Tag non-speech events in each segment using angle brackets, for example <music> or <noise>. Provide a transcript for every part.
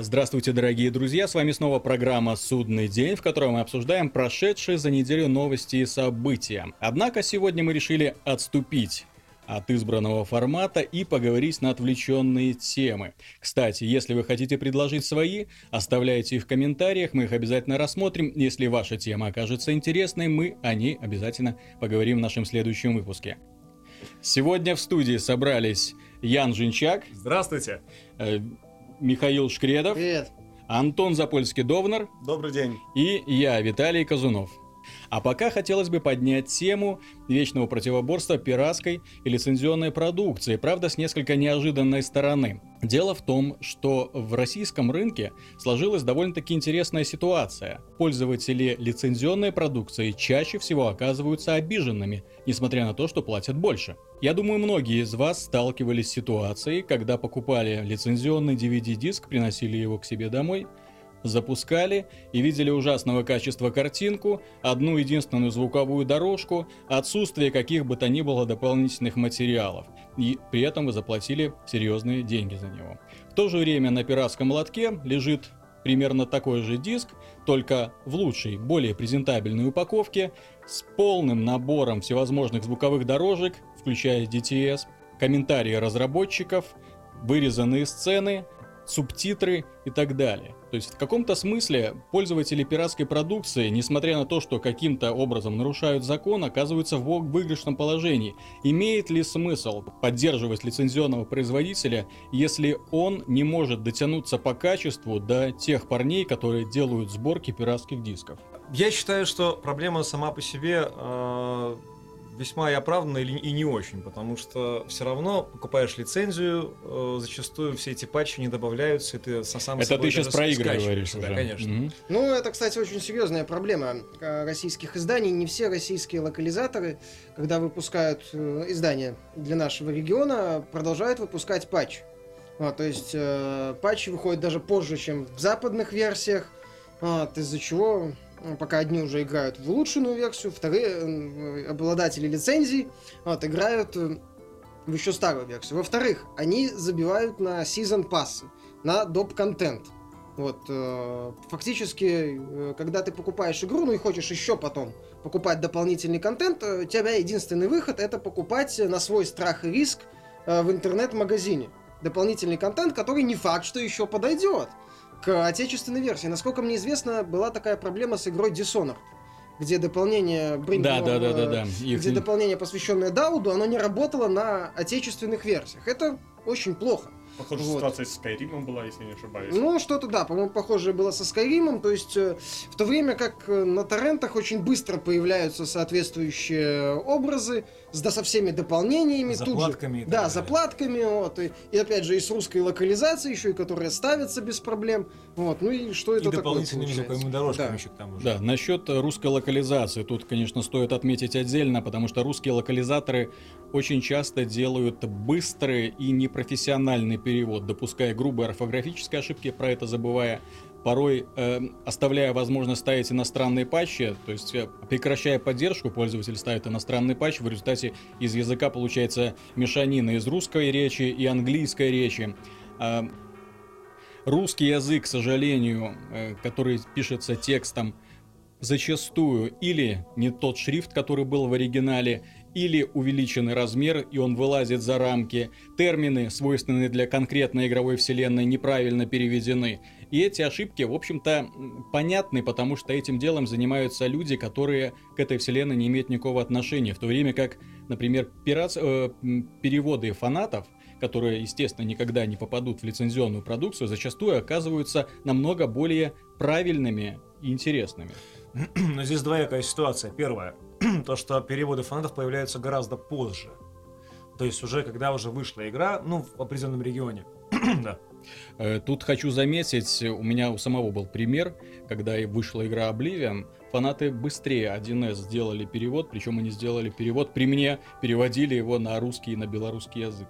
Здравствуйте, дорогие друзья! С вами снова программа «Судный день», в которой мы обсуждаем прошедшие за неделю новости и события. Однако сегодня мы решили отступить от избранного формата и поговорить на отвлеченные темы. Кстати, если вы хотите предложить свои, оставляйте их в комментариях, мы их обязательно рассмотрим. Если ваша тема окажется интересной, мы о ней обязательно поговорим в нашем следующем выпуске. Сегодня в студии собрались Ян Жинчак. Здравствуйте. Михаил Шкредов. Привет. Антон Запольский-Довнер. Добрый день. И я, Виталий Казунов. А пока хотелось бы поднять тему вечного противоборства пиратской и лицензионной продукции, правда с несколько неожиданной стороны. Дело в том, что в российском рынке сложилась довольно-таки интересная ситуация. Пользователи лицензионной продукции чаще всего оказываются обиженными, несмотря на то, что платят больше. Я думаю, многие из вас сталкивались с ситуацией, когда покупали лицензионный DVD-диск, приносили его к себе домой, запускали и видели ужасного качества картинку, одну единственную звуковую дорожку, отсутствие каких бы то ни было дополнительных материалов, и при этом вы заплатили серьезные деньги за него. В то же время на пиратском лотке лежит примерно такой же диск, только в лучшей, более презентабельной упаковке, с полным набором всевозможных звуковых дорожек, включая DTS, комментарии разработчиков, вырезанные сцены, субтитры и так далее. То есть в каком-то смысле пользователи пиратской продукции, несмотря на то, что каким-то образом нарушают закон, оказываются в выигрышном положении. Имеет ли смысл поддерживать лицензионного производителя, если он не может дотянуться по качеству до тех парней, которые делают сборки пиратских дисков? Я считаю, что проблема сама по себе э весьма и оправданно и не очень, потому что все равно покупаешь лицензию, э, зачастую все эти патчи не добавляются, и ты сам Это ты сейчас про игры говоришь Да, конечно. Mm-hmm. Ну, это, кстати, очень серьезная проблема э, российских изданий. Не все российские локализаторы, когда выпускают э, издания для нашего региона, продолжают выпускать патч. А, то есть э, патчи выходят даже позже, чем в западных версиях, а, из-за чего пока одни уже играют в улучшенную версию, вторые обладатели лицензий вот, играют э, в еще старую версию. Во-вторых, они забивают на season пассы, на доп-контент. Вот, э, фактически, э, когда ты покупаешь игру, ну и хочешь еще потом покупать дополнительный контент, э, у тебя единственный выход это покупать на свой страх и риск э, в интернет-магазине. Дополнительный контент, который не факт, что еще подойдет к отечественной версии. Насколько мне известно, была такая проблема с игрой Dishonored где дополнение Bring да, да, да, да, да. где дополнение, посвященное Дауду, оно не работало на отечественных версиях. Это очень плохо. Похоже, вот. ситуация с Скайримом была, если не ошибаюсь. Ну, что-то да, по-моему, похоже было со Скайримом. То есть, э, в то время как э, на торрентах очень быстро появляются соответствующие образы, с, да, со всеми дополнениями. Заплатками. Тут же, да, далее. заплатками. Вот, и, и опять же, и с русской локализацией еще, и которая ставится без проблем. Вот, ну и что это и такое дополнительными звуковыми дорожками да. еще к тому же. Да, насчет русской локализации. Тут, конечно, стоит отметить отдельно, потому что русские локализаторы очень часто делают быстрые и непрофессиональные перевод, допуская грубые орфографические ошибки, про это забывая, порой э, оставляя возможность ставить иностранные патчи, то есть э, прекращая поддержку, пользователь ставит иностранный патч, в результате из языка получается мешанина из русской речи и английской речи. Э, русский язык, к сожалению, э, который пишется текстом, зачастую или не тот шрифт, который был в оригинале, или увеличенный размер, и он вылазит за рамки. Термины, свойственные для конкретной игровой вселенной, неправильно переведены. И эти ошибки, в общем-то, понятны, потому что этим делом занимаются люди, которые к этой вселенной не имеют никакого отношения. В то время как, например, пират, э, переводы фанатов, которые, естественно, никогда не попадут в лицензионную продукцию, зачастую оказываются намного более правильными и интересными. <clears throat> Но здесь двоякая ситуация. Первое, то, что переводы фанатов появляются гораздо позже. То есть уже когда уже вышла игра, ну, в определенном регионе. <clears throat> да. Э, тут хочу заметить, у меня у самого был пример, когда вышла игра Oblivion, фанаты быстрее 1С сделали перевод, причем они сделали перевод при мне, переводили его на русский и на белорусский язык.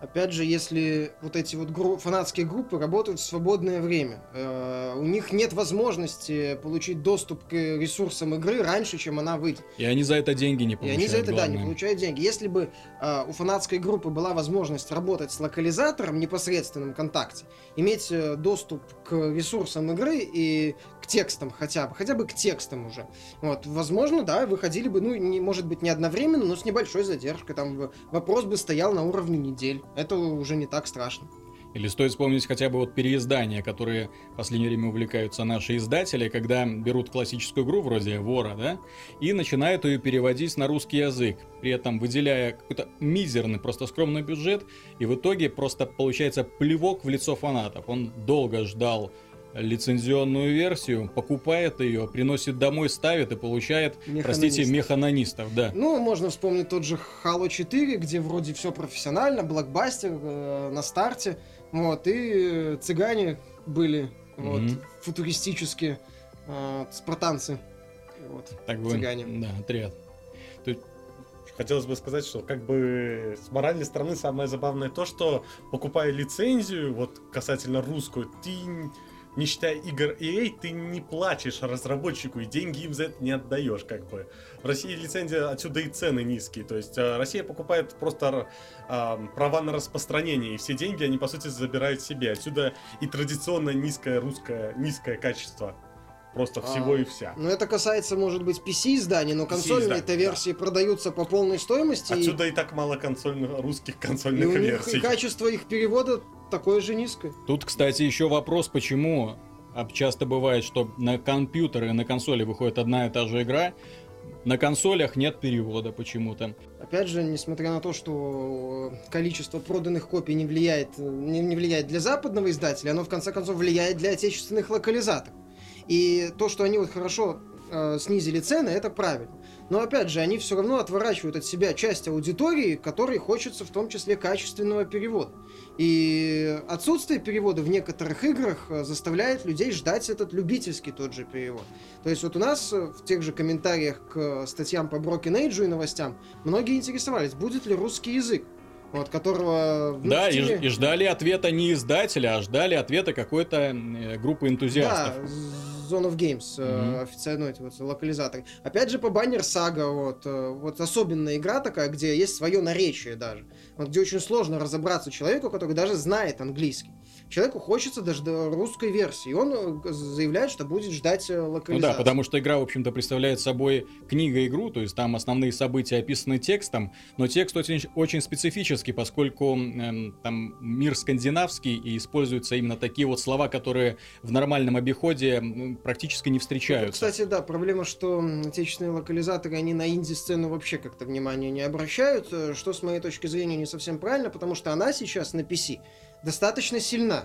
Опять же, если вот эти вот гру- фанатские группы работают в свободное время, э, у них нет возможности получить доступ к ресурсам игры раньше, чем она выйдет. И они за это деньги не И получают. они за это, да, не главное. получают деньги. Если бы э, у фанатской группы была возможность работать с локализатором в непосредственном контакте, иметь э, доступ к ресурсам игры и к текстам хотя бы, хотя бы к текстам уже, вот, возможно, да, выходили бы, ну, не, может быть, не одновременно, но с небольшой задержкой, там вопрос бы стоял на уровне недель. Это уже не так страшно. Или стоит вспомнить хотя бы вот переиздания, которые в последнее время увлекаются наши издатели, когда берут классическую игру вроде Вора, да, и начинают ее переводить на русский язык, при этом выделяя какой-то мизерный, просто скромный бюджет, и в итоге просто получается плевок в лицо фанатов. Он долго ждал лицензионную версию, покупает ее, приносит домой, ставит и получает, простите, Механонистов. механонистов, да. Ну, можно вспомнить тот же Halo 4, где вроде все профессионально, блокбастер э, на старте, вот, и цыгане были, вот, Мгм. футуристические э, спартанцы, вот, Так бы, цыгане. да, отряд. Хотелось бы сказать, что как бы с моральной стороны самое забавное то, что покупая лицензию, вот касательно русскую, ты не считая игр EA, ты не платишь разработчику и деньги им за это не отдаешь, как бы. В России лицензия, отсюда и цены низкие, то есть э, Россия покупает просто э, права на распространение, и все деньги они, по сути, забирают себе. Отсюда и традиционно низкое русское, низкое качество просто всего А, и вся. Ну, это касается, может быть, PC-изданий, но консольные-то PC-изданий, версии продаются по полной стоимости, и- Отсюда и так мало консольных, русских и, консольных у них версий. и качество их перевода такое же низкое. Тут, кстати, еще вопрос, почему а, часто бывает, что на компьютеры и на консоли выходит одна и та же игра, на консолях нет перевода почему-то. Опять же, несмотря на то, что э, количество проданных копий не влияет, э, не, не влияет для западного издателя, оно в конце концов влияет для отечественных локализаторов. И то, что они вот хорошо э, снизили цены, это правильно. Но опять же, они все равно отворачивают от себя часть аудитории, которой хочется в том числе качественного перевода. И отсутствие перевода в некоторых играх э, заставляет людей ждать этот любительский тот же перевод. То есть вот у нас э, в тех же комментариях к э, статьям по Broken Age и новостям многие интересовались, будет ли русский язык, вот, которого... ну, да, в и, и ждали ответа не издателя, а ждали ответа какой-то группы энтузиастов. Да, Zone of Games, Мгм. официально эти вот локализаторы. Опять же, по Баннер Сага, вот, э, вот особенная игра такая, где есть свое наречие даже. Вот, где очень сложно разобраться человеку, который даже знает английский. Человеку хочется даже до русской версии, и он э, заявляет, что будет ждать э, Ну да, потому что игра, в общем-то, представляет собой книга-игру, то есть там основные события описаны текстом, но текст очень, очень специфический, поскольку эм, там мир скандинавский и используются именно такие вот слова, которые в нормальном обиходе практически не встречаются. Кстати, да, проблема, что отечественные локализаторы, они на инди-сцену вообще как-то внимания не обращают, э, что, с моей точки зрения, не совсем правильно, потому что она сейчас на PC достаточно сильна.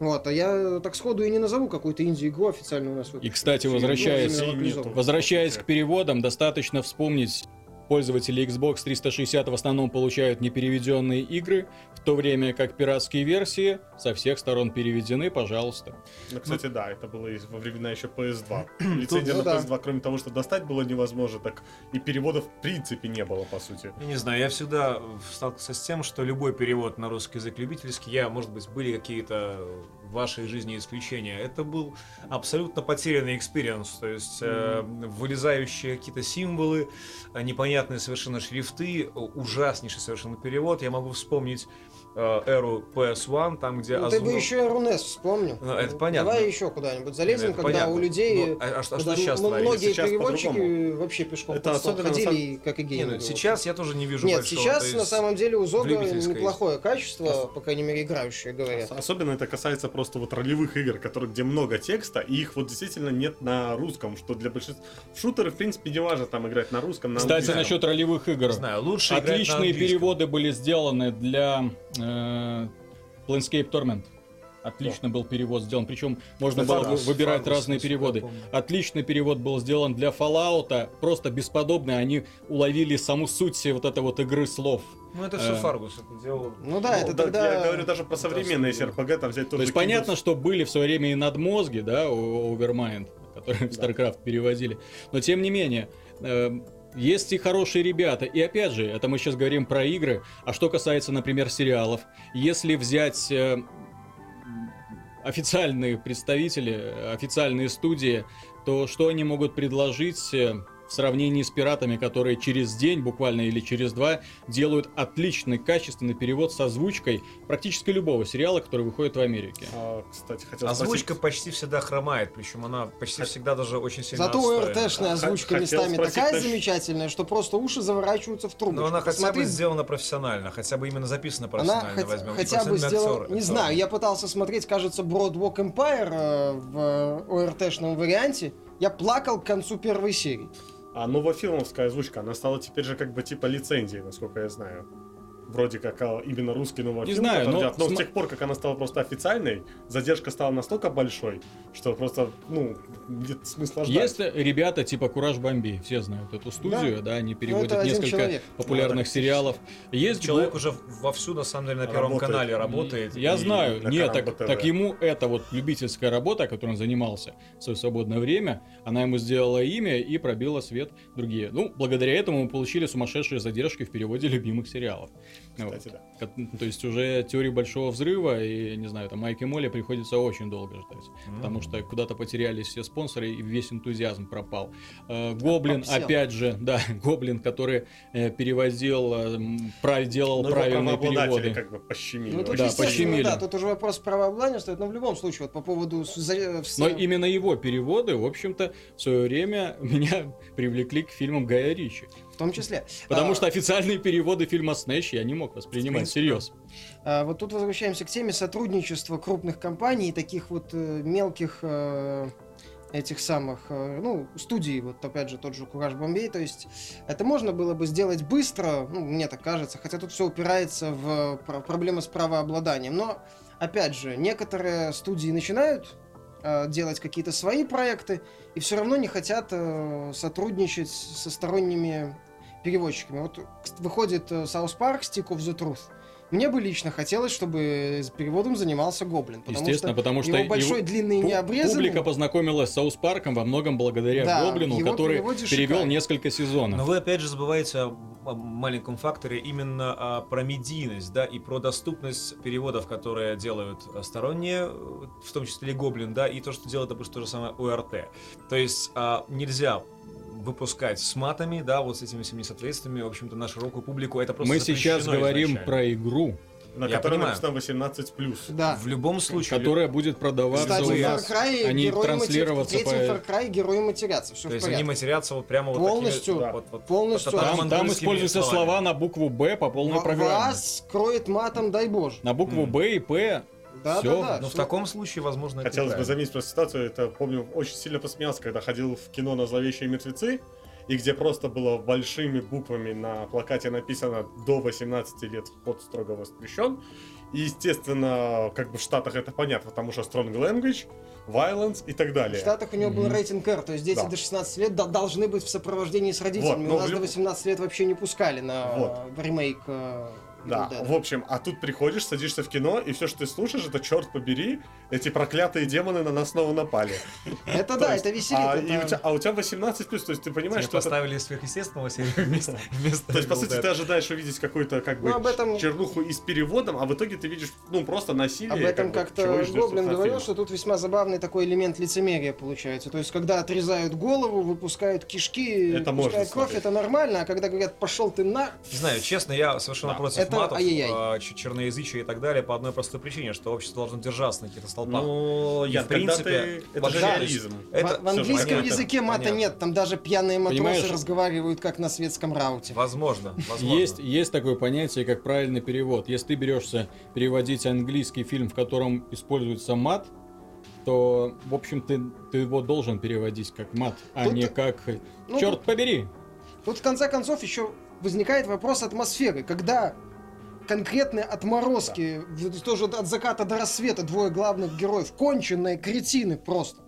Вот, а я так сходу и не назову какую-то инди-игру официально у нас. И, кстати, возвращаясь, возвращаясь к переводам, достаточно вспомнить пользователи Xbox 360 в основном получают непереведенные игры, в то время как пиратские версии со всех сторон переведены, пожалуйста. Ну, кстати, да, это было во времена еще PS2. Лицензия ну на да. PS2, кроме того, что достать было невозможно, так и переводов в принципе не было, по сути. Я не знаю, я всегда сталкивался с тем, что любой перевод на русский язык любительский, я, может быть, были какие-то в вашей жизни исключения, это был абсолютно потерянный experience, то есть э, вылезающие какие-то символы, э, непонятные совершенно шрифты, э, ужаснейший совершенно перевод. Я могу вспомнить эру PS1, там, где Ну, ты бы еще и Рунес вспомнил. Ну, это понятно. Давай еще куда-нибудь залезем, Это когда понятно. у людей... Ну, а, а что, а сейчас творится? многие Сейчас переводчики вообще пешком Это особенно на ходили, самом- и как и геймеры. ну, в общем. сейчас я тоже не вижу Нет, сейчас есть- на самом деле у Зога неплохое качество, по крайней мере, играющие говорят. Ос- Особенно это касается просто вот ролевых игр, которые, где много текста, и их вот действительно нет на русском, что для большинства... Шутеры, в принципе, не важно там играть на русском, на Кстати, английском. насчет ролевых игр. Знаю, лучше Отличные переводы были сделаны для э, Planescape Torment. Отлично был перевод сделан. Причем можно было да, с выбирать Фаргусом, разные переводы. Отличный перевод был сделан для Fallout, просто бесподобный. Они уловили саму суть всей вот этой вот игры слов. Ну, это все Э, Фаргус это делал. Ну да, это да, тогда... Я говорю даже про современные Да, SRPG, там взять То тоже есть понятно, что были в свое время и надмозги, да, у Overmind, которые <laughs> в Да. StarCraft переводили. Но тем не менее, э, есть и хорошие ребята. И опять же, это мы сейчас говорим про игры. А что касается, например, сериалов. Если взять э, официальные представители, официальные студии, то что они могут предложить э, в сравнении с пиратами, которые через день, буквально или через два, делают отличный, качественный перевод с озвучкой практически любого сериала, который выходит в Америке. А, кстати, хотел Озвучка спросить- почти всегда хромает, причем она почти всегда даже очень сильно Зато. ОРТшная озвучка Хотел местами спросить такая насчет- замечательная, что просто уши заворачиваются в трубочку. Но она хотя бы Посмотри, сделана профессионально, хотя бы именно записана Она профессионально хоть- возьмем. И хотя бы профессиональные сделала... актеры. Не знаю, я пытался смотреть, кажется, Broadwalk Empire э, в ОРТшном варианте. Я плакал к концу первой серии. А новофилмовская озвучка, она стала теперь же как бы типа лицензией, насколько я знаю. Вроде как а, именно русский новофильм. Не знаю, который но но см- с тех пор, как она стала просто официальной, задержка стала настолько большой, что просто, ну, нет смысла ждать. Есть ребята типа Кураж Бомби, все знают эту студию, да, они переводят Ну, это один несколько человек. популярных Ну, сериалов. Есть Человек го- уже вовсю, на самом деле, на Первом Работает. канале работает. Я и- знаю, на нет, так, так ему это вот любительская работа, которой он занимался в свое свободное время, она ему сделала имя и пробила свет другие. Ну, благодаря этому мы получили сумасшедшие задержки в переводе любимых сериалов. Вот. Кстати, да. Ко- То есть уже теории большого взрыва и, не знаю, там Майк и Молли приходится очень долго ждать. М. Потому что куда-то потерялись все спонсоры и весь энтузиазм пропал. Э, Гоблин, Попсел. опять же, <laughs> да, Гоблин, который э, переводил, э, прав- делал Но его правильные переводы. как бы пощемили. Ну, тут, Да, пощемили. да, тут уже вопрос правообладания стоит, но в любом случае, вот по поводу... Но именно его переводы, в общем-то, в свое время <laughs> меня привлекли к фильмам Гая Ричи. Том числе. Потому А, что официальные переводы фильма Снэш я не мог воспринимать всерьез. А, вот тут возвращаемся к теме сотрудничества крупных компаний и таких вот э, мелких э, этих самых, э, ну, студий, вот опять же тот же Кураж Бомбей, то есть это можно было бы сделать быстро, ну, мне так кажется, хотя тут все упирается в про- проблемы с правообладанием, но, опять же, некоторые студии начинают э, делать какие-то свои проекты и все равно не хотят э, сотрудничать со сторонними переводчиками. Вот выходит э, South Park Stick of the Truth. Мне бы лично хотелось, чтобы с переводом занимался Гоблин. Потому Естественно, что потому что его большой, его- длинный и необрезанный. публика познакомилась с Саус Парком во многом благодаря Да, Гоблину, который перевел шикарно. несколько сезонов. Но вы опять же забываете о, о маленьком факторе именно а, про медийность, да, и про доступность переводов, которые делают а, сторонние, э, в том числе и Гоблин, да, и то, что делает, допустим, то же самое ОРТ. То есть а, нельзя выпускать с матами, да, вот с этими всеми несоответствиями, в общем-то, на широкую публику. Это просто Мы сейчас говорим изначально. про игру, На Я которой понимаю. написано 18+. Да. В любом случае, которая будет продаваться Кстати, у в Far нас. Cry они герои транслироваться матери... в третьем по- Far Cry герои матерятся. Все то есть они матерятся вот прямо вот Полностью, такими, да. вот, вот, полностью. вот Там, там используются словами. слова на букву Б по полной Ва- программе. Вас кроет матом, дай боже. На букву. Б и П. Да, всё. да, да. Но в всё. таком случае, возможно, это Хотелось бы заметить просто ситуацию, это, помню, очень сильно посмеялся, когда ходил в кино на «Зловещие мертвецы», и где просто было большими буквами на плакате написано «До 18 лет вход строго воспрещен». И, естественно, как бы в Штатах это понятно, потому что strong language, violence и так В далее. Штатах у него был Мгм. рейтинг R, то есть дети Да. до 16 лет до- должны быть в сопровождении с родителями. Вот, но У нас в до люб- 18 лет вообще не пускали на Вот. э, ремейк. Э, Да, в общем, а тут приходишь, садишься в кино, и все, что ты слушаешь, это черт побери, эти проклятые демоны на нас снова напали. <laughs> Это То да, это веселит. А, у тебя, а у тебя 18 плюс, то есть ты понимаешь, что поставили сверхъестественного <laughs> вместо, То есть, по сути, ты ожидаешь увидеть какую-то, как бы, Ну, чернуху и с переводом, а в итоге ты видишь, ну, просто насилие. Об этом как-то Гоблин говорил, что тут весьма забавный такой элемент лицемерия получается. То есть, когда отрезают голову, выпускают кишки, выпускают кровь, это нормально, а когда говорят «пошел ты на...» Не знаю, честно, я совершенно против Это матов, ай-яй-яй. а, ч- черноязычия и так далее по одной простой причине, что общество должно держаться на каких-то столпах. Ну, я, в принципе, ты... Это же реализм. Это в, в английском понятно, языке мата понятно. нет, там даже пьяные матросы Понимаешь, разговаривают как на светском рауте. Возможно, возможно. Есть, есть такое понятие, как правильный перевод. Если ты берешься переводить английский фильм, в котором используется мат, то, в общем, ты, ты его должен переводить как мат, а Тут- не как Ну, черт тут- побери. Тут в конце концов еще возникает вопрос атмосферы, когда конкретные отморозки, в- тоже от заката до рассвета двое главных героев, конченые кретины просто,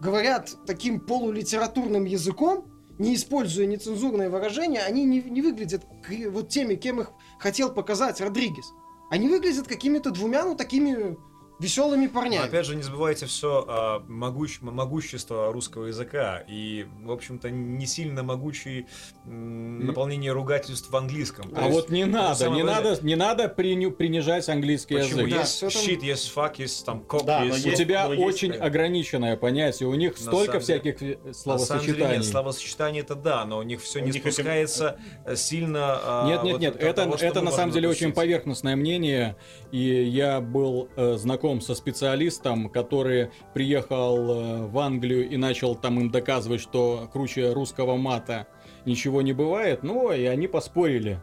говорят таким полулитературным языком, не используя нецензурные выражения, они не, не выглядят вот теми, кем их хотел показать Родригес. Они выглядят какими-то двумя, ну, такими веселыми Но парнями. опять же, не забывайте все могущество русского языка и, в общем-то, не сильно могучий м, наполнение ругательств в английском. То А есть, вот не надо, не важное. надо, не надо приню- принижать английский Почему? язык. Да, Есть всё там- shit, есть fuck, есть там cock, Да, но есть... У есть- тебя но есть, очень э, ограниченное понятие, у них На столько самом деле- всяких э, На самом деле словосочетаний. нет, словосочетание это да, но у них все У не них этим- спускается э, сильно... а, Нет, нет, вот нет, это, того, это на самом деле очень поверхностное мнение, и я был э, знаком со специалистом, который приехал э, в Англию и начал там им доказывать, что круче русского мата ничего не бывает, ну и они поспорили.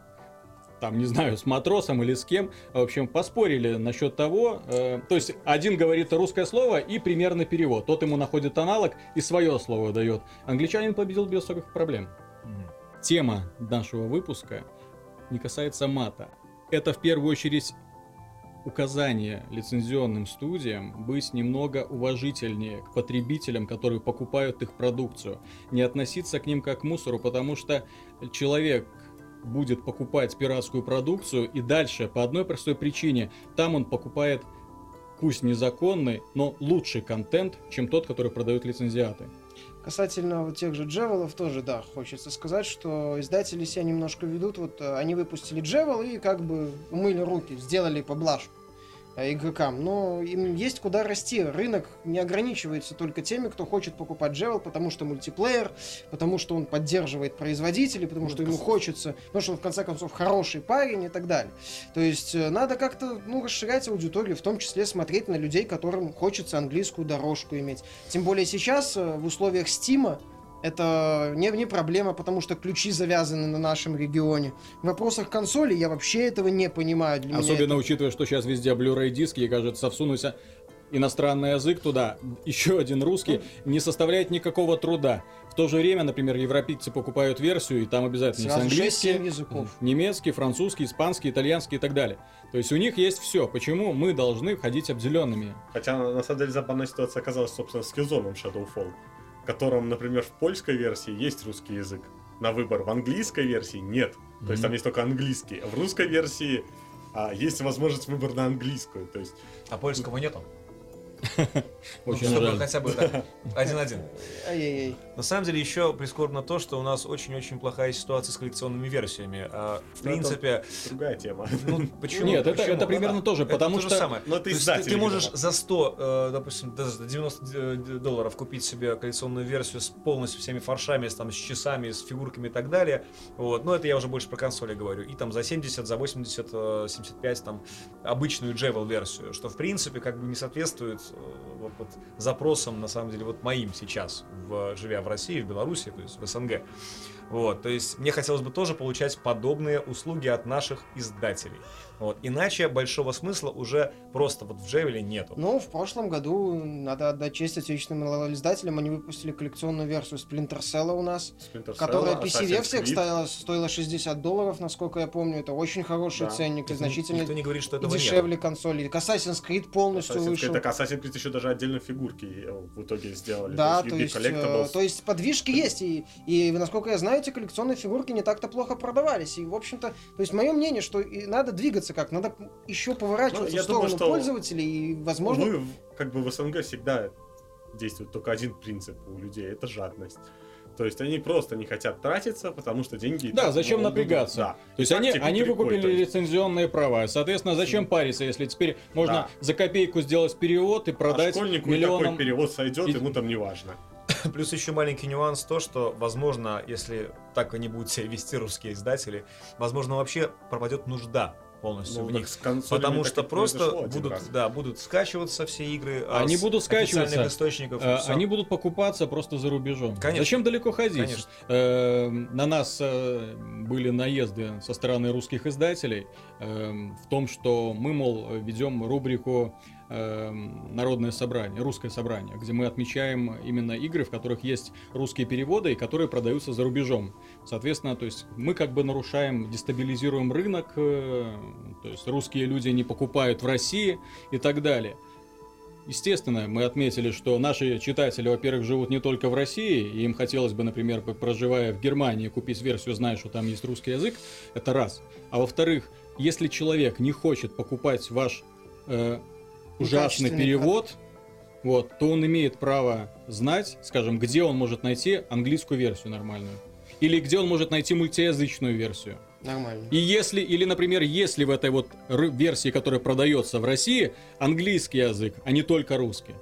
Там, не знаю, с матросом или с кем. В общем, поспорили насчет того. э, то есть, один говорит русское слово и примерный перевод. Тот ему находит аналог и свое слово дает. Англичанин победил без всяких проблем тема нашего выпуска не касается мата. Это в первую очередь указание лицензионным студиям быть немного уважительнее к потребителям, которые покупают их продукцию. Не относиться к ним как к мусору, потому что человек будет покупать пиратскую продукцию и дальше по одной простой причине. Там он покупает пусть незаконный, но лучший контент, чем тот, который продают лицензиаты. Касательно вот тех же Джевелов тоже, да, хочется сказать, что издатели себя немножко ведут. Вот э, они выпустили Джевел и как бы умыли руки, сделали поблажку игрокам. Но им есть куда расти. Рынок не ограничивается только теми, кто хочет покупать Джевел, потому что мультиплеер, потому что он поддерживает производителей, потому что ему хочется, потому что он в конце концов хороший парень и так далее. То есть э, надо как-то ну, расширять аудиторию, в том числе смотреть на людей, которым хочется английскую дорожку иметь. Тем более сейчас э, в условиях Стима это не, не проблема, потому что ключи завязаны на нашем регионе. В вопросах консоли я вообще этого не понимаю. Для меня Особенно это- учитывая, что сейчас везде Blu-ray диски, и кажется, всунусь иностранный язык туда, <laughs> еще один русский, не составляет никакого труда. В то же время, например, европейцы покупают версию, и там обязательно есть Сразу английский, 6-7 языков. немецкий, французский, испанский, итальянский и так далее. То есть у них есть все. Почему мы должны ходить обделенными? Хотя, на самом деле, забавная ситуация оказалась, собственно, с Killzone Shadowfall, в котором, например, в польской версии есть русский язык на выбор, в английской версии нет. То есть там есть только английский. А в русской версии а, есть возможность выбора на английскую. То есть, А польского нету. <laughs> Ну, Очень чтобы жаль. хотя бы так, <laughs> один-один. На самом деле еще прискорбно то, что у нас очень-очень плохая ситуация с коллекционными версиями. А, в Ну, принципе, другая тема. ну почему? <laughs> Нет, это- примерно Да, то же, это потому что- самое. Но ты, ты можешь за 100, э, допустим, за 90 д- д- долларов купить себе коллекционную версию с полностью всеми фаршами, с, там, с часами, с фигурками и так далее. Вот. Но это я уже больше про консоли говорю. И там за 70, за 80, э, 75 там обычную Джевел версию, что в принципе как бы не соответствует э, вот, вот запросам, на самом деле, вот моим сейчас, в, живя в России, в Беларуси, то есть в СНГ. Вот, то есть мне хотелось бы тоже получать подобные услуги от наших издателей. Вот, иначе большого смысла уже просто вот в Джевеле нету. Ну, в прошлом году надо отдать честь отечественным издателям. Они выпустили коллекционную версию Splinter Cell у нас, Splinter Cell, которая PC-версия стоила, стоила 60 долларов, насколько я помню. Это очень хороший Да. ценник и значительно Никто не говорит, что этого нет. дешевле консоли. Assassin's Creed полностью Assassin's Creed, вышел. Так Assassin's Creed еще даже отдельно фигурки в итоге сделали. Да, то то есть, есть, UB Collectibles. э, то есть подвижки есть, и, и, насколько я знаю, эти коллекционные фигурки не так-то плохо продавались. И, в общем-то, то есть мое мнение, что и надо двигаться как, надо еще поворачиваться Ну, я в сторону думаю, что пользователей, и, возможно, Увы, как бы в СНГ всегда действует только один принцип у людей, это жадность. То есть они просто не хотят тратиться, потому что деньги... Да, так, зачем ну, напрягаться? Да. То есть они, они купили выкупили есть. лицензионные права. Соответственно, зачем париться, если теперь можно Да. за копейку сделать перевод и А продать школьнику и миллионам... такой перевод сойдет, И- ему там не важно. <coughs> Плюс еще маленький нюанс то, что, возможно, если так они будут себя вести русские издатели, возможно, вообще пропадет нужда полностью Ну, в них. Потому что просто будут, раз. да, будут скачиваться все игры. а, Они с будут скачиваться, официальных источников. Э, всё. Они будут покупаться просто за рубежом. Конечно. Зачем далеко ходить? Конечно. Э, На нас э, были наезды со стороны русских издателей э, в том, что мы, мол, ведем рубрику «Народное собрание», «Русское собрание», где мы отмечаем именно игры, в которых есть русские переводы и которые продаются за рубежом. Соответственно, то есть мы как бы нарушаем, дестабилизируем рынок, э, то есть русские люди не покупают в России и так далее. Естественно, мы отметили, что наши читатели, во-первых, живут не только в России, и им хотелось бы, например, проживая в Германии, купить версию, зная, что там есть русский язык, это раз. А во-вторых, если человек не хочет покупать ваш э, ужасный перевод, вот, то он имеет право знать, скажем, где он может найти английскую версию нормальную. Или где он может найти мультиязычную версию. Нормально. И если, или, например, если в этой вот версии, которая продается в России, английский язык, а не только русский.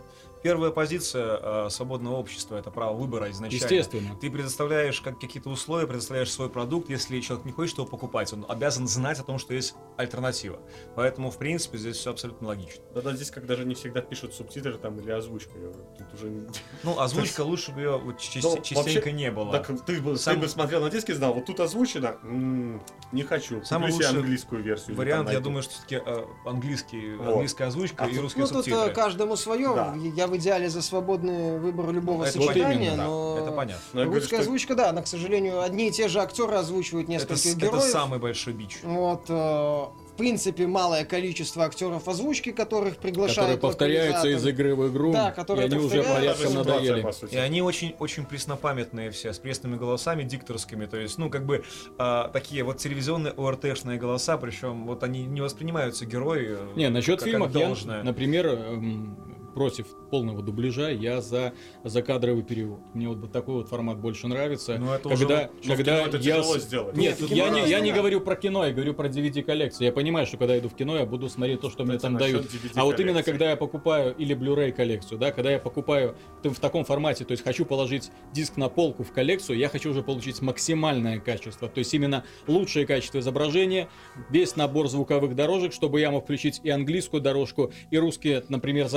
Первая позиция э, свободного общества это право выбора изначально. Естественно. Ты предоставляешь как, какие-то условия, предоставляешь свой продукт. Если человек не хочет его покупать, он обязан знать о том, что есть альтернатива. Поэтому, в принципе, здесь все абсолютно логично. Да-да, здесь как даже не всегда пишут субтитры там или озвучка. Тут уже... <laughs> Ну, озвучка лучше бы ее вот, части- Ну, частенько вообще, не было. Так ты бы, Сам- ты бы смотрел на диски и знал, вот тут озвучено, м, не хочу. Самый лучший английскую версию. Вариант, я думаю, что все-таки английский, Вот. английская озвучка А и тут- русские Ну, тут э, субтитры. каждому свое. Да. Я в идеале за свободный выбор любого Это вот сочетания, именно, да. но... Это понятно. Но я говорю, Русская что- озвучка, да, она, к сожалению, одни и те же актеры озвучивают Это, нескольких с- это героев. самый большой бич. Вот, э, в принципе, малое количество актеров озвучки, которых приглашают Которые повторяются из игры в игру, Да, и которые они уже порядком надоели. И они очень, очень преснопамятные все, с пресными голосами, дикторскими, то есть, ну, как бы, а, такие вот телевизионные ОРТшные голоса, причем вот они не воспринимаются герои. э, Не, насчет как- фильмов я, например, эм, против полного дубляжа, я за закадровый перевод. Мне вот такой вот формат больше нравится. Ну, это когда, уже... Но в когда это я тяжело сделать. Нет, Нет, я, не, я не говорю про кино, я говорю про DVD-коллекцию. Я понимаю, что когда иду в кино, я буду смотреть то, что мне Кстати, там насчет дают. А вот именно когда я покупаю или Blu-ray коллекцию, да, когда я покупаю в таком формате, то есть хочу положить диск на полку в коллекцию, я хочу уже получить максимальное качество, то есть именно лучшее качество изображения, весь набор звуковых дорожек, чтобы я мог включить и английскую дорожку, и русский, например,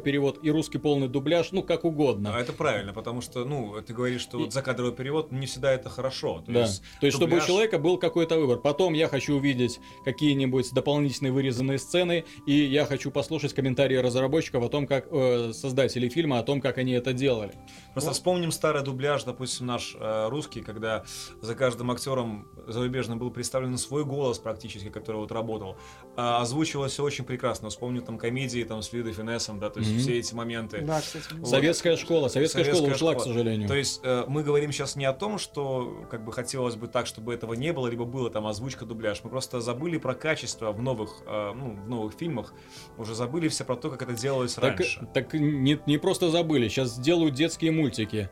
закадровый перевод, и русский полный дубляж, ну как угодно. А это правильно, потому что, ну, ты говоришь, что И- вот закадровый перевод, не всегда это хорошо. То Да. есть, То есть, чтобы у дубляж- человека был какой-то выбор. Потом я хочу увидеть какие-нибудь дополнительные вырезанные сцены, и я хочу послушать комментарии разработчиков о том, как э, создателей фильма, о том, как они это делали. Просто Ну. вспомним старый дубляж, допустим, наш э, русский, когда за каждым актером зарубежным был представлен свой голос практически, который вот работал. А озвучивалось все очень прекрасно. Вспомню там комедии там с Лидой Финесом, да, то есть Мгм. все эти моменты. Да, кстати. Вот. Советская школа. Советская, школа Советская ушла, к школа. сожалению. То есть э, мы говорим сейчас не о том, что как бы хотелось бы так, чтобы этого не было, либо было там озвучка, дубляж. Мы просто забыли про качество в новых, э, ну, в новых фильмах. Уже забыли все про то, как это делалось Так, раньше. так не, не просто забыли, сейчас делают детские мультики.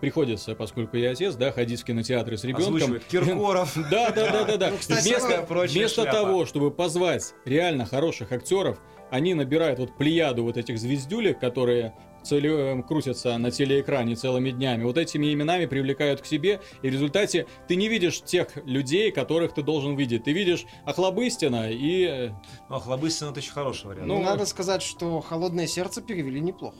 Приходится, поскольку я отец, да, ходить в кинотеатры с ребенком. Озвучивает Киркоров. <laughs> Да, да, да, да, да. Ну, Вместо, того, чтобы позвать реально хороших актеров, они набирают вот плеяду вот этих звездюлек, которые целе- э, крутятся на телеэкране целыми днями, вот этими именами привлекают к себе, и в результате ты не видишь тех людей, которых ты должен видеть. Ты видишь Охлобыстина и... э, Ну, Охлобыстин это очень хороший вариант. Ну, Ну, надо сказать, что «Холодное сердце» перевели неплохо.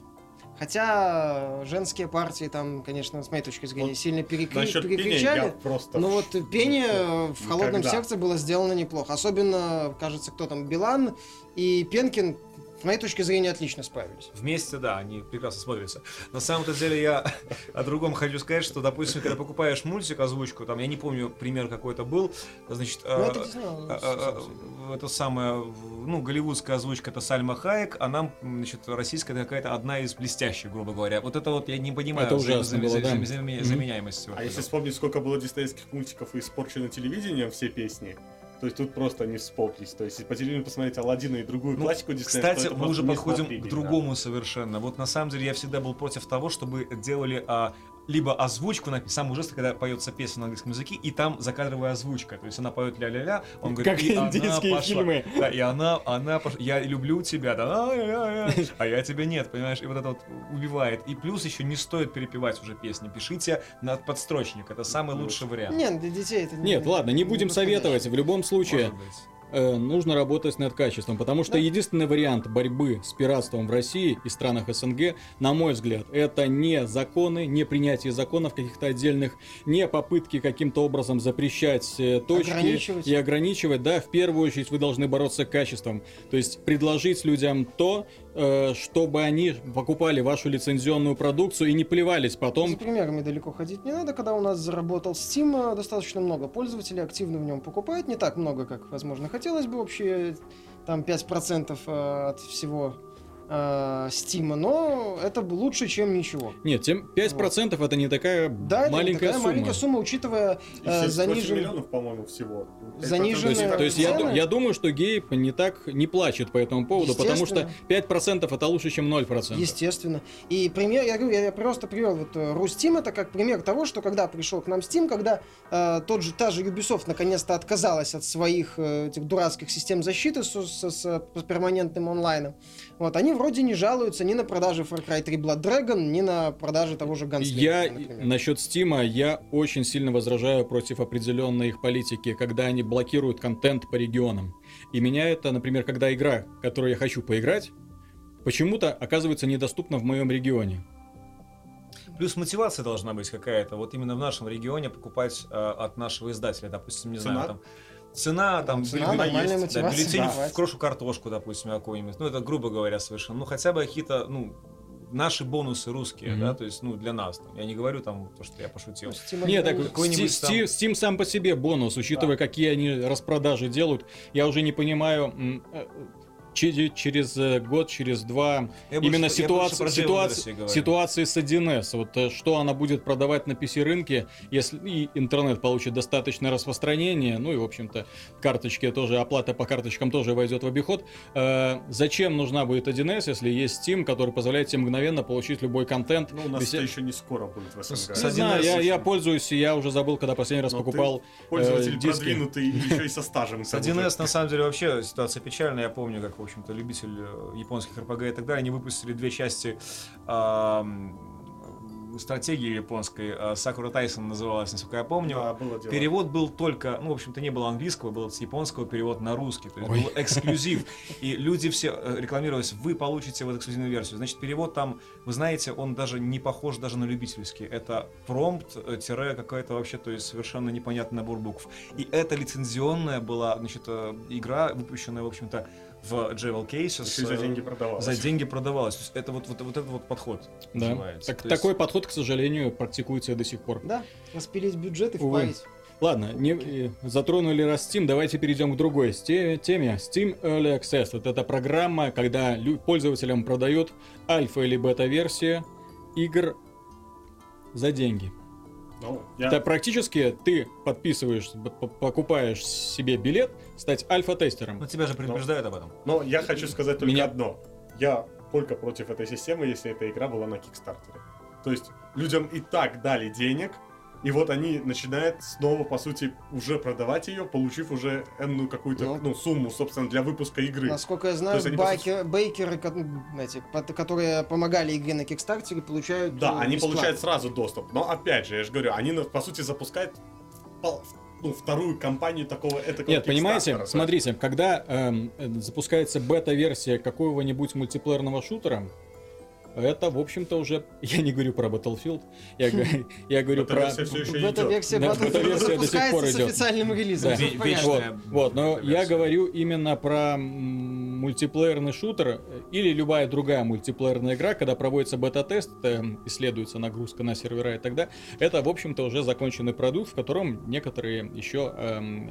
Хотя женские партии там, конечно, с моей точки зрения, Вот сильно перекри- перекричали. просто... Но вот пение в холодном Никогда. сердце было сделано неплохо. Особенно, кажется, кто там, Билан и Пенкин, с моей точки зрения, отлично справились. Вместе, да, они прекрасно смотрятся. На самом-то деле я <laughs> о другом хочу сказать, что, допустим, когда покупаешь мультик, озвучку, там, я не помню, пример какой-то был, значит, Ну, это э, э, э, это самое, в- ну, голливудская озвучка это Сальма Хаек, а нам, значит, российская это какая-то одна из блестящих, грубо говоря. Вот это вот я не понимаю Это взаим- было, да. вот А если вспомнить, сколько было диснеевских мультиков и испорчено телевидением, все песни, то есть тут просто не вспомнить. То есть по телевизору посмотреть Аладдина и другую Ну, классику Диснея, Кстати, мы уже подходим к да. другому совершенно. Вот на самом деле я всегда был против того, чтобы делали а, либо озвучку, на... самое ужасное, когда поется песня на английском языке, и там закадровая озвучка. То есть она поет ля-ля-ля, он говорит, Как и она индийские пошла. фильмы. Да, и она, она пош- я люблю тебя, да, ай-яй-яй, а я тебя нет, понимаешь, и вот это вот убивает. И плюс еще не стоит перепевать уже песни, пишите на подстрочник, это самый лучший вариант. Нет, для детей это не Нет, ладно, не будем советовать. В любом случае, Может быть. Э, нужно работать над качеством, потому что Да. единственный вариант борьбы с пиратством в России и странах СНГ, на мой взгляд, это не законы, не принятие законов каких-то отдельных, не попытки каким-то образом запрещать э, точки Ограничивать. и ограничивать. Да, в первую очередь вы должны бороться с качеством, то есть предложить людям то, чтобы они покупали вашу лицензионную продукцию и не плевались потом. примерами далеко ходить не надо. Когда у нас заработал Steam, э, достаточно много пользователей активно в нем покупают. Не так много, как, возможно, хотелось бы. Вообще, там 5% э, от всего э, Steam, но это лучше, чем ничего. Нет, тем 5% это не такая Да, это не маленькая такая сумма. маленькая сумма, учитывая э, 78 заниженный... миллионов, по-моему, всего. Заниженные То есть, то есть я, я думаю, что Гейб не так не плачет по этому поводу, потому что Естественно. 5% это лучше, чем 0%. Естественно. И пример, я говорю, я просто привел вот э, Рустим, это как пример того, что когда пришел к нам Steam, когда э, тот же, та же Ubisoft наконец-то отказалась от своих э, этих дурацких систем защиты с, с- с перманентным онлайном, вот, они вроде не жалуются ни на продажи Far Cry 3 Blood Dragon, ни на продажи того же Gunslinger, Я например. насчет Стима я очень сильно возражаю против определенной их политики, когда они блокируют контент по регионам. И меня это, например, когда игра, которую я хочу поиграть, почему-то оказывается недоступна в моем регионе. Плюс мотивация должна быть какая-то. Вот именно в нашем регионе покупать э, от нашего издателя, допустим, не Цена? знаю, там цена, там, Цена, бюллетень- нормальная да, мотивация, бюллетень да. в крошу картошку, допустим, какой-нибудь. Ну, это грубо говоря совершенно. Ну, хотя бы какие-то, ну, наши бонусы русские, Мгм. да, то есть, ну, для нас. Там. Я не говорю там то, что я пошутил. Ну, Steam Нет, так какой-нибудь Steam, Steam сам по себе бонус, учитывая, какие они распродажи делают. Я уже не понимаю, через э, год, через два, Я именно больше- ситуация, ситуация, ситуации с 1С. Вот э, что она будет продавать на PC-рынке, если и интернет получит достаточное распространение, ну и, в общем-то, карточки тоже, оплата по карточкам тоже войдет в обиход. Э, зачем нужна будет 1С, если есть Steam, который позволяет тебе мгновенно получить любой контент? Ну, у нас Без- это еще не скоро будет в СНГ. Не знаю, 1С я, я пользуюсь, я уже забыл, когда последний раз Но ты покупал Пользователь э, диски. продвинутый еще и со стажем. С 1С на самом деле вообще ситуация печальная. Я помню, как, в общем-то, любитель э, японских РПГ и так далее, они выпустили две части ам, стратегии японской. А, Сакура Тайсон называлась, насколько я помню. Да, было дело. Перевод был только, ну, в общем-то, не было английского, был с японского перевод на русский. То есть Ой. был эксклюзив. И люди все э, рекламировались, вы получите вот эксклюзивную версию. Значит, перевод там, вы знаете, он даже не похож даже на любительский. Это промпт, э, тире какая-то вообще, то есть совершенно непонятный набор букв. И это лицензионная была, значит, игра, выпущенная, в общем-то, в Jewel Cases. Еще и за э, деньги продавалось. За деньги продавалась. То есть это вот, вот, вот этот вот подход Да. называется. Так, То есть- такой подход, к сожалению, практикуется и до сих пор. Да, распилить бюджет и впарить. Ладно, не, э, затронули раз Steam, давайте перейдем к другой теме. Steam Early Access. Вот это программа, когда пользователям продают альфа или бета-версии игр за деньги. Ну, я- Это практически ты подписываешь, покупаешь себе билет стать альфа-тестером. Ну, тебя же предупреждают об этом. Но я хочу сказать только Меня- одно. Я только против этой системы, если эта игра была на Кикстартере. То есть людям и так дали денег, и вот они начинают снова, по сути, уже продавать ее, получив уже энную какую-то Ну. ну, сумму, собственно, для выпуска игры. Насколько я знаю, они байкер- бейкеры, ко- эти, которые помогали игре на Кикстартере, получают Да, э, они бесплатно. получают сразу доступ. Но опять же, я же говорю, они, ну, по сути, запускают ну, вторую кампанию такого это Нет, понимаете, смотрите, когда эм, запускается бета-версия какого-нибудь мультиплеерного шутера, это, в общем-то, уже... <laughs> Я не говорю про Battlefield, я, г- я говорю про... Бета-версия всё еще Бета-версия Да, Battlefield бета-версия до сих пор запускается с идет. официальным релизом. Да. Вот, но я говорю именно про мультиплеерный шутер э, или любая другая мультиплеерная игра, когда проводится бета-тест, э, исследуется нагрузка на сервера и так далее. Это, в общем-то, уже законченный продукт, в котором некоторые еще эм, эм,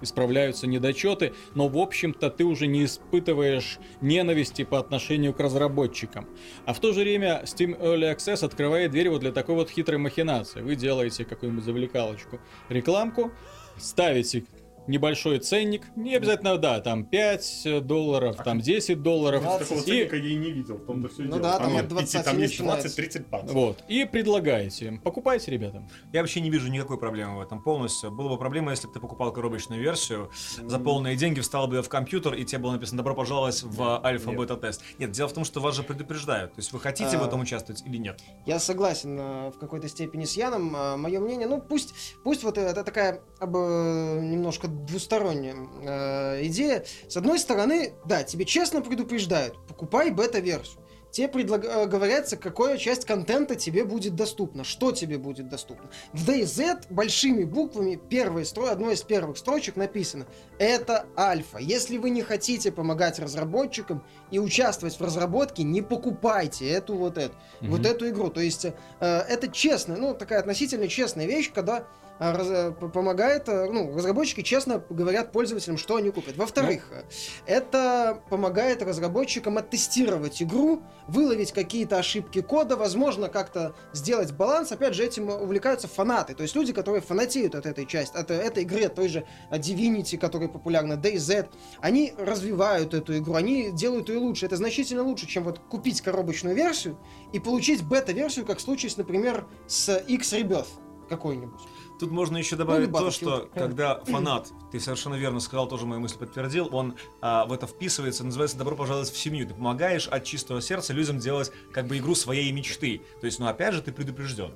исправляются недочеты, но, в общем-то, ты уже не испытываешь ненависти по отношению к разработчикам. А в то же время Steam Early Access открывает дверь вот для такой вот хитрой махинации. Вы делаете какую-нибудь завлекалочку, рекламку, ставите небольшой ценник, не обязательно, да, там 5 долларов, там 10 долларов. Да, Такого И- ценника я и не видел, в том-то все Ну дело. да, там нет от 20 пяти, там есть начинается. 20-30 баксов. Вот. И предлагаете. Покупайте, ребята. Я вообще не вижу никакой проблемы в этом полностью. Была бы проблема, если бы ты покупал коробочную версию, за полные деньги встал бы в компьютер, и тебе было написано «Добро пожаловать в альфа-бета-тест». Нет, дело в том, что вас же предупреждают. То есть вы хотите в А. этом участвовать или нет? Я согласен э, в какой-то степени с Яном. Мое мнение, ну пусть, пусть вот это такая об, э, немножко двусторонняя э, идея. С одной стороны, да, тебе честно предупреждают, покупай бета-версию. Тебе предлаг- э, говорится, какая часть контента тебе будет доступна, что тебе будет доступно. В DayZ большими буквами первой стро... одной из первых строчек написано «Это альфа». Если вы не хотите помогать разработчикам и участвовать в разработке, не покупайте эту вот эту вот Мгм. эту игру. То есть э, это честно, ну такая относительно честная вещь, когда раз- э, помогает, э, ну, разработчики честно говорят пользователям, что они купят. Во-вторых, э, это помогает разработчикам оттестировать игру, выловить какие-то ошибки кода, возможно, как-то сделать баланс. Опять же, этим увлекаются фанаты, то есть люди, которые фанатеют от этой части, от этой игры, от той же э, Divinity, которая популярна, DayZ, они развивают эту игру, они делают ее лучше. Это значительно лучше, чем вот купить коробочную версию и получить бета-версию, как в случае, например, с X Rebirth какой-нибудь. Тут можно еще добавить или то, что когда фанат, <clears throat> ты совершенно верно сказал, тоже мою мысль подтвердил, он а, в это вписывается, называется «Добро пожаловать в семью». Ты помогаешь от чистого сердца людям делать как бы игру своей мечты. То есть, ну опять же, ты предупрежден.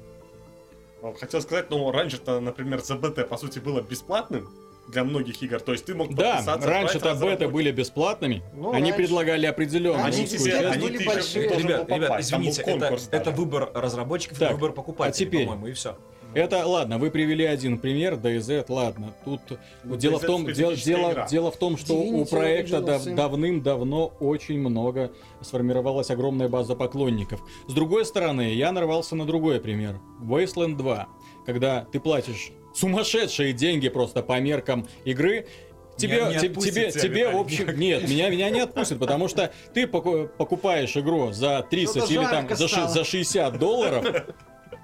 Хотел сказать, ну, раньше-то, например, ЗБТ, по сути, было бесплатным для многих игр. То есть ты мог Да, подписаться, раньше-то отправить беты разработчику. были бесплатными. Ну, они раньше. предлагали определенную Они тебе, они были большие. Ребят, ребят, извините, это, это выбор разработчиков, Так, и выбор покупателей, а теперь? по-моему, и все. Это ладно, вы привели один пример, DayZ, ладно. Тут Ну, дело DayZ в том, дело, дело, дело в том, что у Divinity проекта Original дав- давным-давно очень много сформировалась огромная база поклонников. С другой стороны, я нарвался на другой пример. Wasteland 2, когда ты платишь сумасшедшие деньги просто по меркам игры, Тебе, Не- тебе, тебя, тебе, в общем, нет, меня, меня не отпустят, потому что ты поку- покупаешь игру за 30 Что-то или там за, за 60 долларов,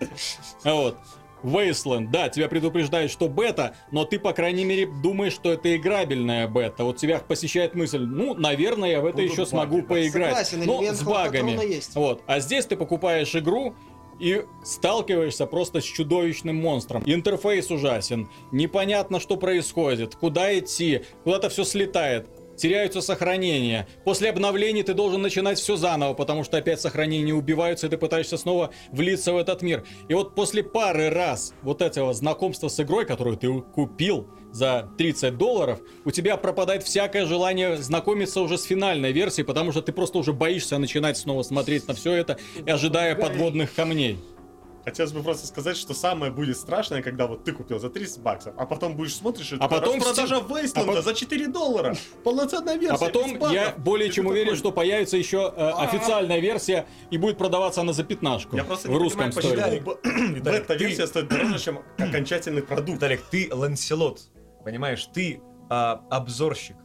<laughs> вот, Wasteland, да, тебя предупреждают, что бета, но ты, по крайней мере, думаешь, что это играбельная бета. Вот тебя посещает мысль, ну, наверное, я в это Будут еще смогу баги, да. поиграть. Согласен, но элемент с багами. есть. Вот. А здесь ты покупаешь игру и сталкиваешься просто с чудовищным монстром. Интерфейс ужасен, непонятно, что происходит, куда идти, куда-то все слетает. Теряются сохранения. После обновлений ты должен начинать все заново, потому что опять сохранения убиваются, и ты пытаешься снова влиться в этот мир. И вот после пары раз вот этого знакомства с игрой, которую ты купил за 30 долларов, у тебя пропадает всякое желание знакомиться уже с финальной версией, потому что ты просто уже боишься начинать снова смотреть на все это, и ожидая подводных камней. Хотелось бы просто сказать, что самое будет страшное, когда вот ты купил за 30 баксов, а потом будешь смотришь, и А потом продажа Вейсленда а по- за 4 доллара. Полноценная версия. А потом я более чем такой, уверен, что появится еще э, официальная версия и будет продаваться она за пятнашку Я просто в не русском понимаю, почему бета-версия <clears throat> стоит дороже, чем <clears throat> окончательный продукт. Виталик, ты Ланселот, понимаешь, ты а, обзорщик.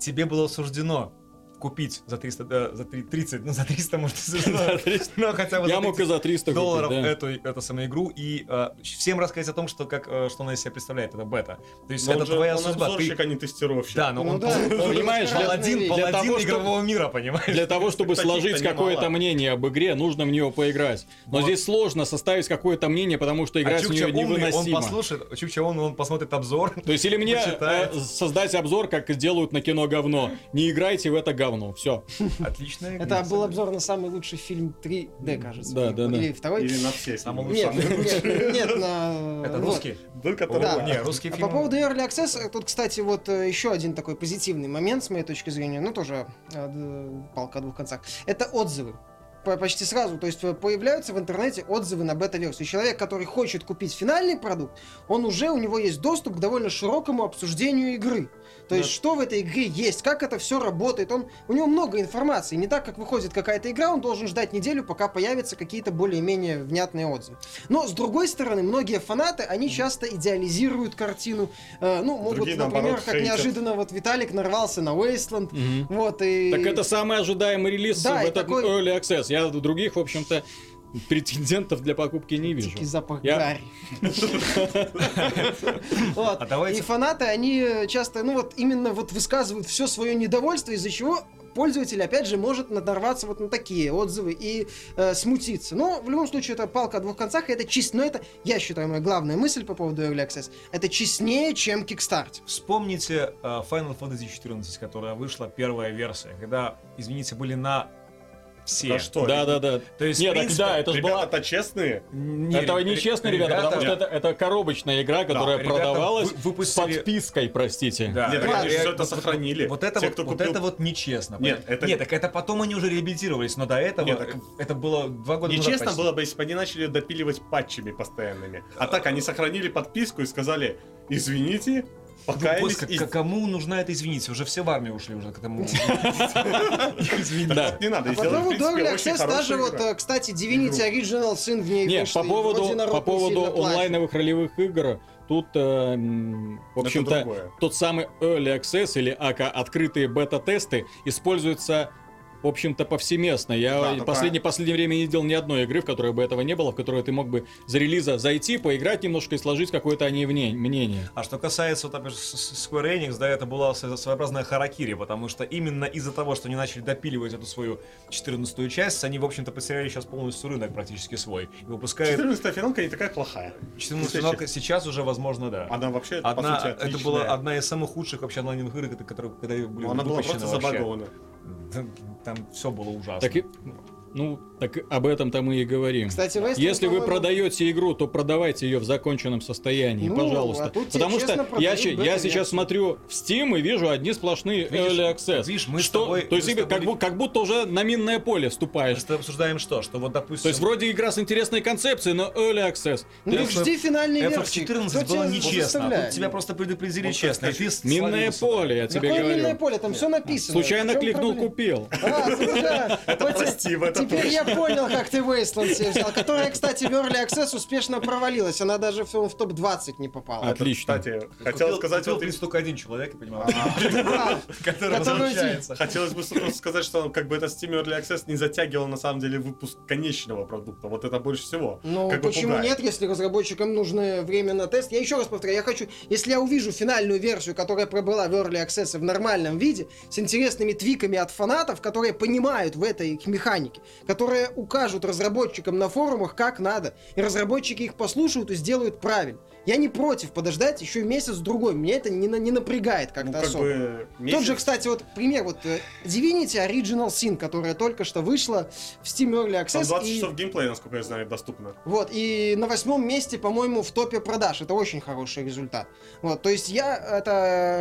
Тебе было суждено купить за 300, э, за три- 30, ну за 300, может, <laughs> За 300. но хотя бы за Я мог и 30 за 300 долларов купить, да. эту, эту самую игру и э, всем рассказать о том, что, как, э, что она из себя представляет, это бета. То есть Но это он же- твоя он судьба. Ты- а не тестировщик. Да, но Ну он, да, он- <laughs> это понимаешь, паладин, для паладин того, чтобы- игрового мира, понимаешь? Для того, чтобы сложить какое-то мнение об игре, нужно в нее поиграть. Но Вот. здесь сложно составить какое-то мнение, потому что А играть в Чукча нее умный, он невыносимо. послушает, Чукча умный, он посмотрит обзор. То есть или мне э, создать обзор, как делают на кино говно. Не играйте в это говно. Все. <laughs> Отличная игра. Это был обзор на самый лучший фильм 3D, кажется. Да, да, да. Или второй. Или на все. Самый лучший. Нет, самый лучший. нет, нет, на... <laughs> Это русский? Да, который-. Не, русский А фильм. по поводу Early Access, тут, кстати, вот э, еще один такой позитивный момент, с моей точки зрения, ну, тоже э, палка о двух концах. Это отзывы. По- Почти сразу, то есть э, появляются в интернете отзывы на бета-версию. Человек, который хочет купить финальный продукт, он уже, у него есть доступ к довольно широкому обсуждению игры. То есть, Да. что в этой игре есть, как это все работает. Он, у него много информации. Не так, как выходит какая-то игра, он должен ждать неделю, пока появятся какие-то более-менее внятные отзывы. Но, с другой стороны, многие фанаты, они часто идеализируют картину. Э, ну, могут, Другие, например, наоборот, как хейтят. неожиданно вот Виталик нарвался на Wasteland. Вот, и... Так это самый ожидаемый релиз Да, в и этот такой- Early Access. Я других, в общем-то, претендентов для покупки не вижу. Дикий запах Я- гари. <laughs> Вот. А давайте- И фанаты, они часто, ну вот именно вот высказывают все свое недовольство, из-за чего пользователь, опять же, может нарваться вот на такие отзывы и э, смутиться. Но в любом случае это палка о двух концах, и это чист, но это, я считаю, моя главная мысль по поводу Early Access, это честнее, чем Kickstarter. Вспомните э, Final Fantasy XIV, которая вышла, первая версия, когда, извините, были на все. Да что? Да, да, да. То есть, Нет, принципе, да, это же была Ребята-то честные. Не, Это ре- нечестно, ре- ребята, потому что ребята, это, это коробочная игра, которая ребята продавалась вы- с выпустили- подпиской, простите. Да, Нет, ре- они всё это вот- сохранили. Вот это Те, вот, вот это вот нечестно. Нет, это- Нет, так это потом они уже реабилитировались, но до этого Нет, так- это было два года назад Нечестно было бы, если бы они начали допиливать патчами постоянными. А так они сохранили подписку и сказали, извините, покаялись Господи, и- кому нужна это, извините, уже все в армию ушли уже к этому. <laughs> Извините. Да. Не надо, А потому Early очень Access даже хорошую вот, э, кстати, Divinity Original Sin в ней Нет, по поводу, по поводу онлайновых ролевых игр, тут, э, в общем-то, тот самый Early Access или АК открытые бета-тесты используются в общем-то, повсеместно. Я Да, в только- последнее, последнее время не видел ни одной игры, в которой бы этого не было, в которой ты мог бы за релиза зайти, поиграть немножко и сложить какое-то о ней вне- мнение. А что касается вот, с- Square Enix, да, это была сво- своеобразная харакири, потому что именно из-за того, что они начали допиливать эту свою 14 часть, они, в общем-то, потеряли сейчас полностью рынок практически свой. И выпускают 14 финалка не такая плохая. 14 Если финалка сейчас уже, возможно, да. Она вообще, по Одна, сути, это отличная. была одна из самых худших вообще онлайновых игр, которые когда были Но она была выпущены просто вообще. забагована. Там все было ужасно. Так и, ну, так об этом-то мы и говорим. Кстати, Wasteland, Если вы продаете игру, то продавайте ее в законченном состоянии, Ну, пожалуйста. а тут Потому честно что я, я сейчас смотрю в Steam и вижу одни сплошные Видишь, Early Access. видишь, мы с что, тобой- то есть мы с тобой- как, бу- как будто уже на минное поле Мы вступаешь. с тобой обсуждаем что? Что вот, допустим... То есть вроде игра с интересной концепцией, но Early Access. Ну, Ты- жди финальной версии. FF14 Кто было тебя нечестно. Тут тебя просто предупредили Вот, честно. и ты Минное поле, я тебе Какое минное говорю. поле? Там все написано. Случайно кликнул, купил. А, <laughs> вот прости, в это Теперь точно. я понял, как ты Wasteland себе взял. Которая, кстати, в Early Access успешно провалилась. Она даже в, в топ-20 не попала. Отлично. Кстати, хотел сказать, купил, принципе, только один человек, я понимаю, <laughs> который возвращается. Хотелось бы просто сказать, что как бы это Steam Early Access не затягивал на самом деле выпуск конечного продукта. Вот это больше всего. Ну, почему нет, если разработчикам нужно время на тест? Я еще раз повторяю, я хочу, если я увижу финальную версию, которая пробыла в Early Access в нормальном виде, с интересными твиками от фанатов, которые понимают в этой их механике, которые укажут разработчикам на форумах, как надо, и разработчики их послушают и сделают правильно. Я не против подождать еще месяц-другой, меня это не, не напрягает как-то Ну, как особо. бы Тот месяц- же, кстати, вот пример, вот э, Divinity Original Sin, которая только что вышла в Steam Early Там Access. 20 и- часов геймплея, насколько я знаю, доступно. вот, и на восьмом месте, по-моему, в топе продаж. Это очень хороший результат. Вот, то есть я, это,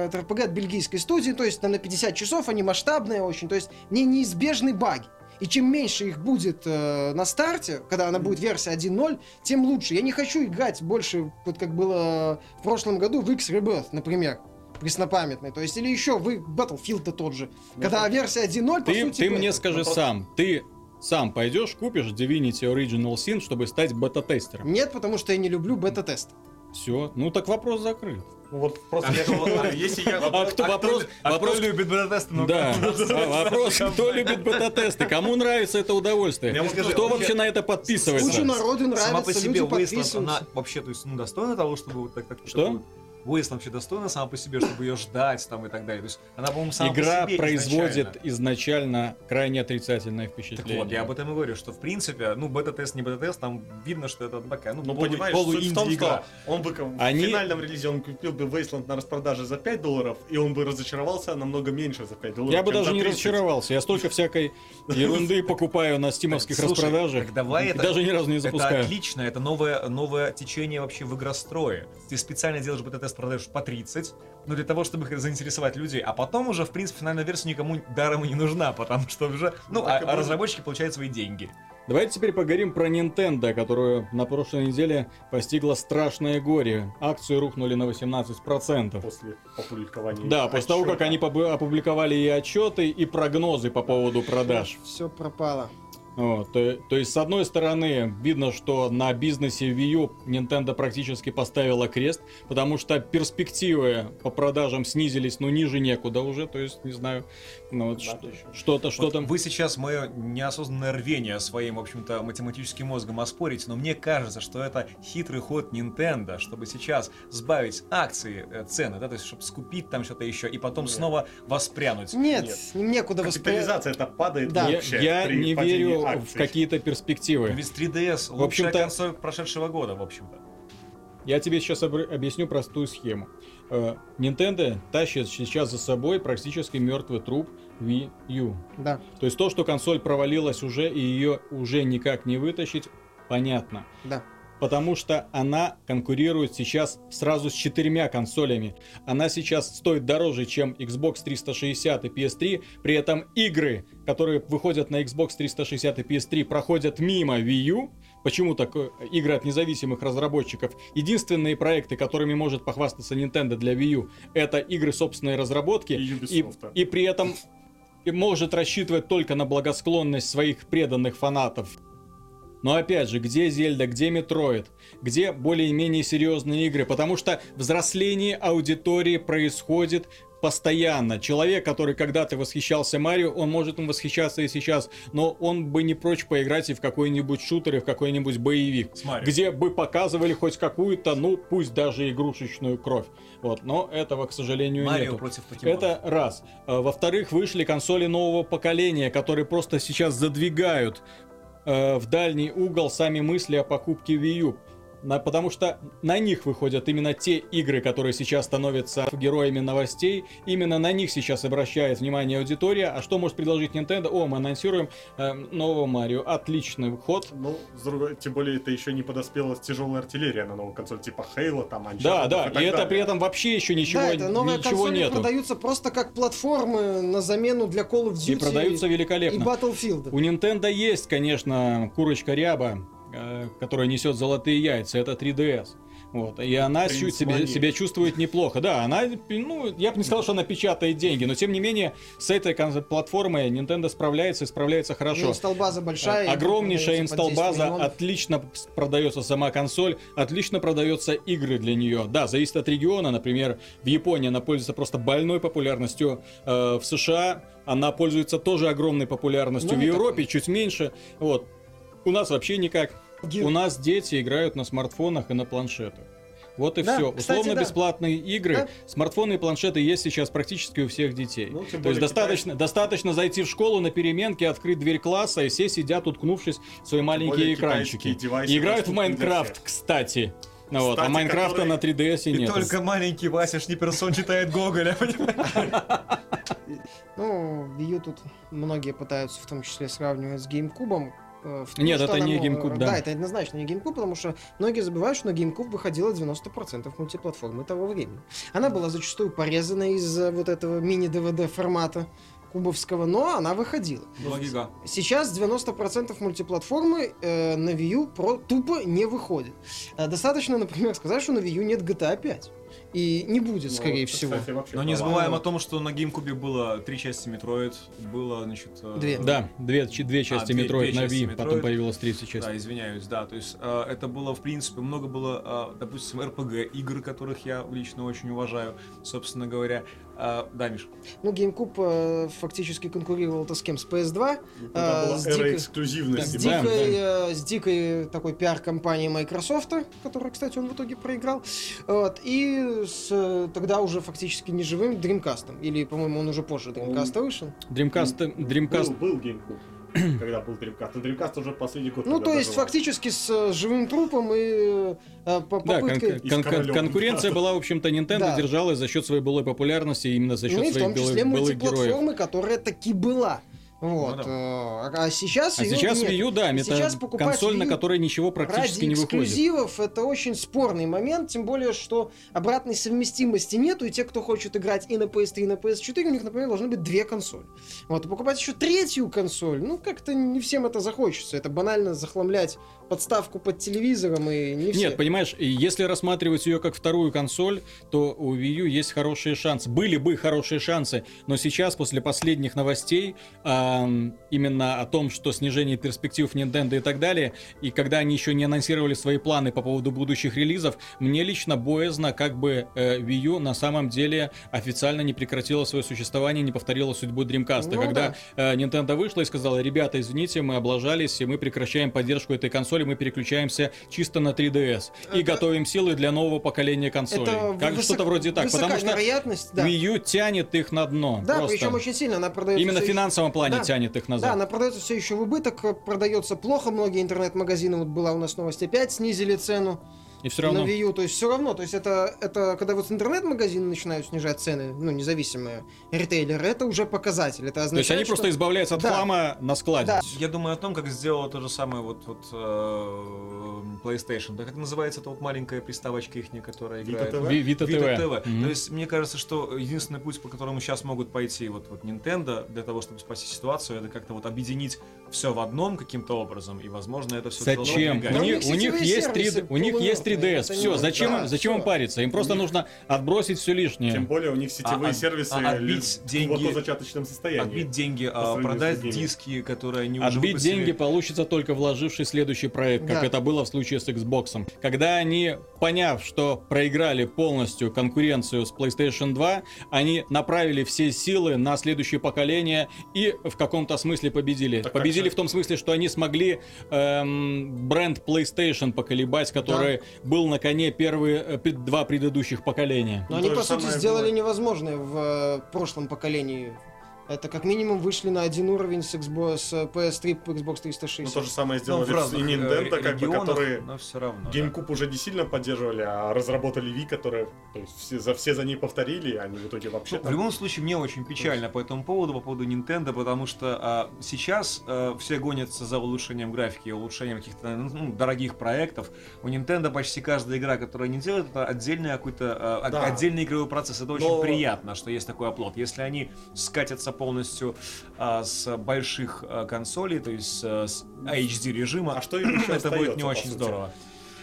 это RPG от бельгийской студии, то есть там на 50 часов, они масштабные очень, то есть не неизбежны баги. И чем меньше их будет э, на старте, когда она будет версия 1.0, тем лучше. Я не хочу играть больше, вот как было в прошлом году в X Rebirth, например, преснопамятный. То есть, или еще вы Battlefield тот же. Когда версия 1.0, по Ты, сути, ты мне это. скажи Ну, просто- сам, ты сам пойдешь, купишь Divinity Original Sin, чтобы стать бета-тестером? Нет, потому что я не люблю бета-тест. Все, ну так вопрос закрыт. Ну вот просто А я кто- говорю, если я... А кто вопрос? А вопрос кто любит бета-тесты? Ну, Да, А вопрос, кто любит бета-тесты, кому нравится это удовольствие, кто вообще- на это Куча подписывается? народу нравится, Сама по себе подписываются. она вообще, то есть, ну, достойна того, чтобы вот так... так Что? Wasteland вообще достойна сама по себе, чтобы ее ждать там и так далее. То есть, она, по-моему, сама Игра по себе производит изначально. изначально крайне отрицательное Так впечатление. вот, я об этом и говорю, что в принципе, ну, бета-тест, не бета-тест, там видно, что это такая, ну, Ну, полу- понимаешь, суть в том, полу-инди-игра. что он бы как- Они- в финальном релизе он купил бы Wasteland на распродаже за 5 долларов, и он бы разочаровался намного меньше за 5 долларов. Я бы даже не 30. разочаровался. Я столько всякой ерунды <laughs> покупаю на стимовских распродажах. так давай это- даже ни разу не Это запускаю. отлично, это новое, новое течение вообще в игрострое. Ты специально делаешь бета-тест, продаешь по 30, ну для того, чтобы их заинтересовать людей, а потом уже, в принципе, финальная версия никому даром и не нужна, потому что уже, ну, Ну, а, а разработчики получают свои деньги. Давайте теперь поговорим про Nintendo, которую на прошлой неделе постигла страшное горе. Акции рухнули на 18%. После опубликования. Да, после того, как отчета. они опубликовали и отчеты, и прогнозы по поводу продаж. Все пропало. Вот, то, то есть, с одной стороны, видно, что на бизнесе Wii U Nintendo практически поставила крест, потому что перспективы по продажам снизились, ну, ниже некуда уже, то есть, не знаю, ну, вот что- что-то, что Вот там... Вы сейчас мое неосознанное рвение своим, в общем-то, математическим мозгом оспорите, но мне кажется, что это хитрый ход Nintendo, чтобы сейчас сбавить акции, э, цены, да, то есть, чтобы скупить там что-то еще, и потом Нет. снова воспрянуть. Нет, Нет. некуда воспринимать. Капитализация это падает Да. Я, вообще я при не верю в акций. какие-то перспективы. Ведь 3DS лучшая общем-то- консоль прошедшего года, в общем-то. Я тебе сейчас обр- объясню простую схему. Э, Nintendo тащит сейчас за собой практически мертвый труп Wii U. Да, То есть то, что консоль провалилась уже и ее уже никак не вытащить, понятно. да. потому что она конкурирует сейчас сразу с четырьмя консолями. Она сейчас стоит дороже, чем Xbox 360 и PS3, при этом игры, которые выходят на Xbox 360 и PS3, проходят мимо Wii U, Почему так э, игры от независимых разработчиков? Единственные проекты, которыми может похвастаться Nintendo для Wii U, это игры собственной разработки. И И, и при этом может рассчитывать только на благосклонность своих преданных фанатов. Но опять же, где Зельда, где Метроид, где более-менее серьезные игры, потому что взросление аудитории происходит постоянно. Человек, который когда-то восхищался Марио, он может им восхищаться и сейчас, но он бы не прочь поиграть и в какой-нибудь шутер, и в какой-нибудь боевик, где бы показывали хоть какую-то, ну, пусть даже игрушечную кровь. Вот, но этого, к сожалению, Марио нету. против покемонов. Это раз. А, Во-вторых, вышли консоли нового поколения, которые просто сейчас задвигают э, в дальний угол сами мысли о покупке Wii U. На- потому что на них выходят именно те игры, которые сейчас становятся героями новостей. Именно на них сейчас обращает внимание аудитория. А что может предложить Nintendo? О, мы анонсируем э, нового Марио. Отличный ход. Ну, с другой, тем более это еще не подоспела тяжелая артиллерия на новую консоль, типа Хейла, там, Uncharted Да, да, так и это далее. при этом вообще еще ничего, да, это новые ничего консоли нету. продаются просто как платформы на замену для Call of Duty И продаются и великолепно. Battlefield. У Nintendo есть, конечно, курочка ряба, которая несет золотые яйца, это 3DS. Вот, и она чу- себя, чувствует неплохо. Да, она, ну, я бы не сказал, что она печатает деньги, но тем не менее, с этой платформой Nintendo справляется и справляется хорошо. Ну, инсталбаза большая. Огромнейшая продается по 10 инсталбаза, отлично продается сама консоль, отлично продаются игры для нее. Да, зависит от региона, например, в Японии она пользуется просто больной популярностью, э, в США она пользуется тоже огромной популярностью, Ну, в Европе такой. чуть меньше. Вот. У нас вообще никак. Ге- У нас дети играют на смартфонах и на планшетах. Вот и Да, все. кстати, Условно да. бесплатные игры, Да. смартфоны и планшеты есть сейчас практически у всех детей. Ну, тем То есть достаточно, достаточно зайти в школу на переменке, открыть дверь класса, и все сидят, уткнувшись в свои маленькие более экранчики. И играют в Майнкрафт, кстати. Ну вот, а Майнкрафта который- на 3DS И нет. только маленький Вася Шниперсон читает Гоголя, понимаешь? Ну, Wii U тут многие пытаются в том числе сравнивать с GameCube. Э, в том, Нет, что это не GameCube, да. Да, это однозначно не GameCube, потому что многие забывают, что на GameCube выходило 90% мультиплатформы того времени. Она была зачастую порезана из э, вот этого мини-DVD формата кубовского, но она выходила. 2 гига. Сейчас 90% мультиплатформы э, на Wii U про, тупо не выходит. Э, достаточно, например, сказать, что на Wii U нет GTA 5. И не будет, Ну, скорее это, всего. кстати, вообще Но не забываем о том, что на GameCube было три части Metroid, было, значит... э, Две. Да, две, две части А, две- Metroid две на части Wii, потом Metroid. появилась третья часть. Да, извиняюсь, да, то есть э, это было, в принципе, много было, э, допустим, RPG игр, которых я лично очень уважаю, собственно говоря. Э, да, Миш? Ну, GameCube э, фактически конкурировал-то с кем? С PS2. Тогда э, с дикой- эксклюзивности. С Да, дикой, э, с дикой такой пиар-компанией Microsoft, которую, кстати, он в итоге проиграл. Вот, и с э, тогда уже фактически неживым Dreamcast. Или, по-моему, он уже позже Dreamcast вышел. Dreamcast, Dreamcast Был, был GameCube, <clears throat> когда был Dreamcast. Но Dreamcast уже последний год. Ну, то есть, фактически с э, живым трупом и э, по- Да, кон- попыткой... Кон- кон- конкуренция была, в общем-то, Nintendo Да. держалась за счет своей былой популярности, именно за счет Ну и в своих том числе былых, былых героев. мультиплатформы, которая таки была. Вот. Ну э, А сейчас А её сейчас нет. Wii U, да, это сейчас консоль, на Wii U которой ничего практически Ради не выходит. эксклюзивов это очень спорный момент, тем более, что обратной совместимости нету, и те, кто хочет играть и на PS3, и на PS4, у них, например, должны быть две консоли. Вот, и покупать еще третью консоль, ну, как-то не всем это захочется. Это банально захламлять подставку под телевизором, и не все. Нет, понимаешь, если рассматривать ее как вторую консоль, то у Wii U есть хорошие шансы. Были бы хорошие шансы, но сейчас, после последних новостей, ам, именно о том, что снижение перспектив Nintendo и так далее, и когда они еще не анонсировали свои планы по поводу будущих релизов, мне лично боязно, как бы э, Wii U на самом деле официально не прекратила свое существование, не повторила судьбу Dreamcast. Ну когда э, Nintendo вышла и сказала, ребята, извините, мы облажались, и мы прекращаем поддержку этой консоли, мы переключаемся чисто на 3DS и Это- готовим силы для нового поколения консолей. это как высок- что-то вроде так, высока потому что вероятность, да. Wii U тянет их на дно. Да, просто. причем очень сильно она продается. Именно в финансовом плане Да. тянет их Да, назад. она продается все еще в убыток, продается плохо, многие интернет-магазины, вот была у нас новость, опять снизили цену И все равно. на Wii U, то есть все равно, то есть это, это когда вот интернет-магазины начинают снижать цены, ну, независимые ритейлеры, это уже показатель, это То есть означает, они просто что- избавляются от Да. хлама на складе. Да. Я думаю о том, как сделала то же самое вот, вот э, PlayStation. Да как называется эта вот маленькая приставочка их, которая Vita играет? TV? Ви- Vita Vita TV. TV. Мгм. То есть мне кажется, что единственный путь, по которому сейчас могут пойти вот, вот Nintendo для того, чтобы спасти ситуацию, это как-то вот объединить все в одном каким-то образом, и, возможно, это все Зачем? У у них, них у них есть 3D, сервисы у них есть 3DS. полумертвые, это Все, зачем, да, зачем им париться? Им просто нужно отбросить все лишнее. Тем более у них сетевые А- а- сервисы а отбить деньги- глубоко зачаточном состоянии. Отбить деньги, а продать диски, которые они уже Отбить выпустили. деньги получится только вложившись в следующий проект, как Да. это было в случае с Xbox. Когда они, поняв, что проиграли полностью конкуренцию с PlayStation 2, они направили все силы на следующее поколение и в каком-то смысле победили. Так как победили в том смысле, что они смогли эм, бренд PlayStation поколебать, который был на коне первые э, два предыдущих поколения. Но Ну, они, по сути, сделали было. невозможное в э, прошлом поколении. Это как минимум вышли на один уровень с, Xbox, с PS3 по Xbox Ну, 360. то же самое Ну, сделали в разных и э, Nintendo, как бы, которые но все равно. да. GameCube уже не сильно поддерживали, а разработали Wii, которые то есть, все, за, все за ней повторили, а они в итоге вообще Ну, в там- любом случае, мне очень печально по этому поводу, по поводу Nintendo, потому что а, сейчас а, все гонятся за улучшением графики, улучшением каких-то ну, дорогих проектов. У Nintendo почти каждая игра, которую они делают, это отдельный какой-то а, Да. отдельный игровой процесс. Это очень Но- приятно, что есть такой оплот. Если они скатятся полностью а, с больших а, консолей, то есть а, с HD режима, А что им еще это будет не очень сути? здорово.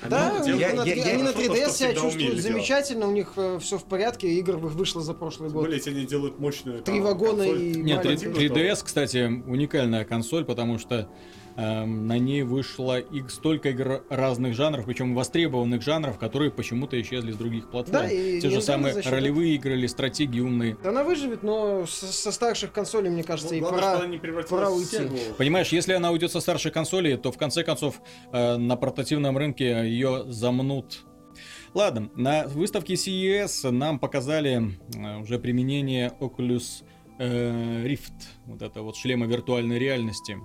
Да, они на, я- три- я- они на то, 3DS что себя всегда чувствуют умели делать. замечательно, у них все в порядке, игр вышло за прошлый год. если они делают мощную Три там, вагона консоль, и Нет, маленький. 3- 3DS, кстати, уникальная консоль, потому что на ней вышло и столько игр разных жанров, причем востребованных жанров, которые почему-то исчезли с других платформ. Да, и Те же самые счет ролевые игры или стратегии умные. Да она выживет, но со, со старших консолей, мне кажется, Ну, и главное, пора... что она не превратилась пора уйти. Понимаешь, если она уйдет со старшей консоли, то в конце концов э, на портативном рынке ее замнут. Ладно, на выставке CES нам показали э, уже применение Oculus э, Rift, вот это вот шлема виртуальной реальности.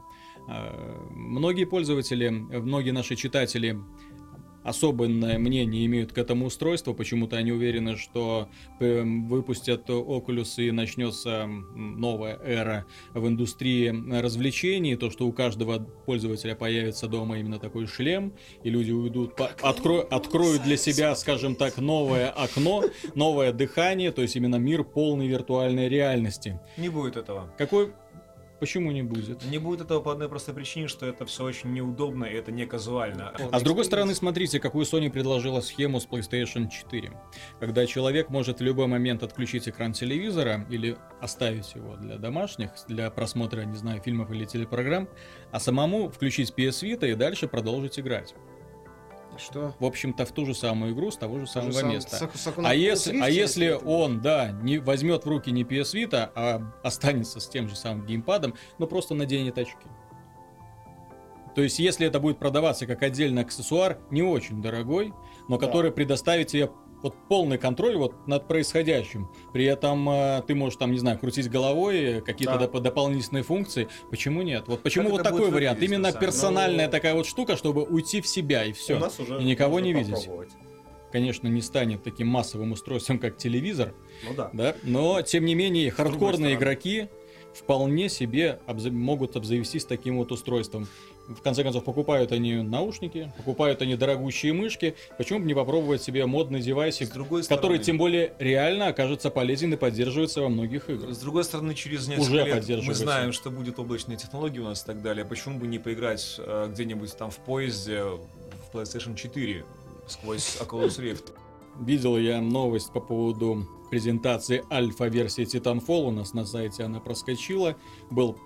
Э, Многие пользователи, многие наши читатели особенное мнение имеют к этому устройству. Почему-то они уверены, что э, выпустят Oculus и начнется новая эра в индустрии развлечений. То, что у каждого пользователя появится дома именно такой шлем, и люди уйдут, по- откро- откроют для себя, скажем так, новое окно, новое дыхание, то есть именно мир полной виртуальной реальности. Не будет этого. Какой... Почему не будет? Не будет этого по одной простой причине, что это все очень неудобно и это не казуально. А с другой стороны, смотрите, какую Sony предложила схему с PlayStation 4. Когда человек может в любой момент отключить экран телевизора или оставить его для домашних, для просмотра, не знаю, фильмов или телепрограмм, а самому включить PS Vita и дальше продолжить играть. Что? В общем-то, в ту же самую игру с того же самого Сам- места. Сак- Сакуна А Pulse если, а если он, да, не возьмет в руки не PS Vita, а останется с тем же самым геймпадом, но просто наденет очки. То есть, если это будет продаваться как отдельный аксессуар, не очень дорогой, но Да. который предоставит тебе вот полный контроль вот над происходящим. При этом э, ты можешь там, не знаю, крутить головой, э, какие-то Да. доп- дополнительные функции. Почему нет? Вот почему Как вот такой вариант? выглядеть, Именно персональная Ну, такая вот штука, чтобы уйти в себя и все. У нас уже И никого не видеть. Конечно, не станет таким массовым устройством, как телевизор, Ну да. да, но тем не менее хардкорные игроки вполне себе обза- могут обзавестись таким вот устройством. В конце концов, покупают они наушники, покупают они дорогущие мышки. Почему бы не попробовать себе модный девайсик, который стороны, тем более реально окажется полезен и поддерживается во многих играх? С другой стороны, через несколько Уже лет мы знаем, что будет облачные технологии у нас и так далее. Почему бы не поиграть э, где-нибудь там в поезде в PlayStation 4 сквозь Oculus Rift? Видел я новость по поводу презентации альфа-версии Titanfall. У нас на сайте она проскочила. Был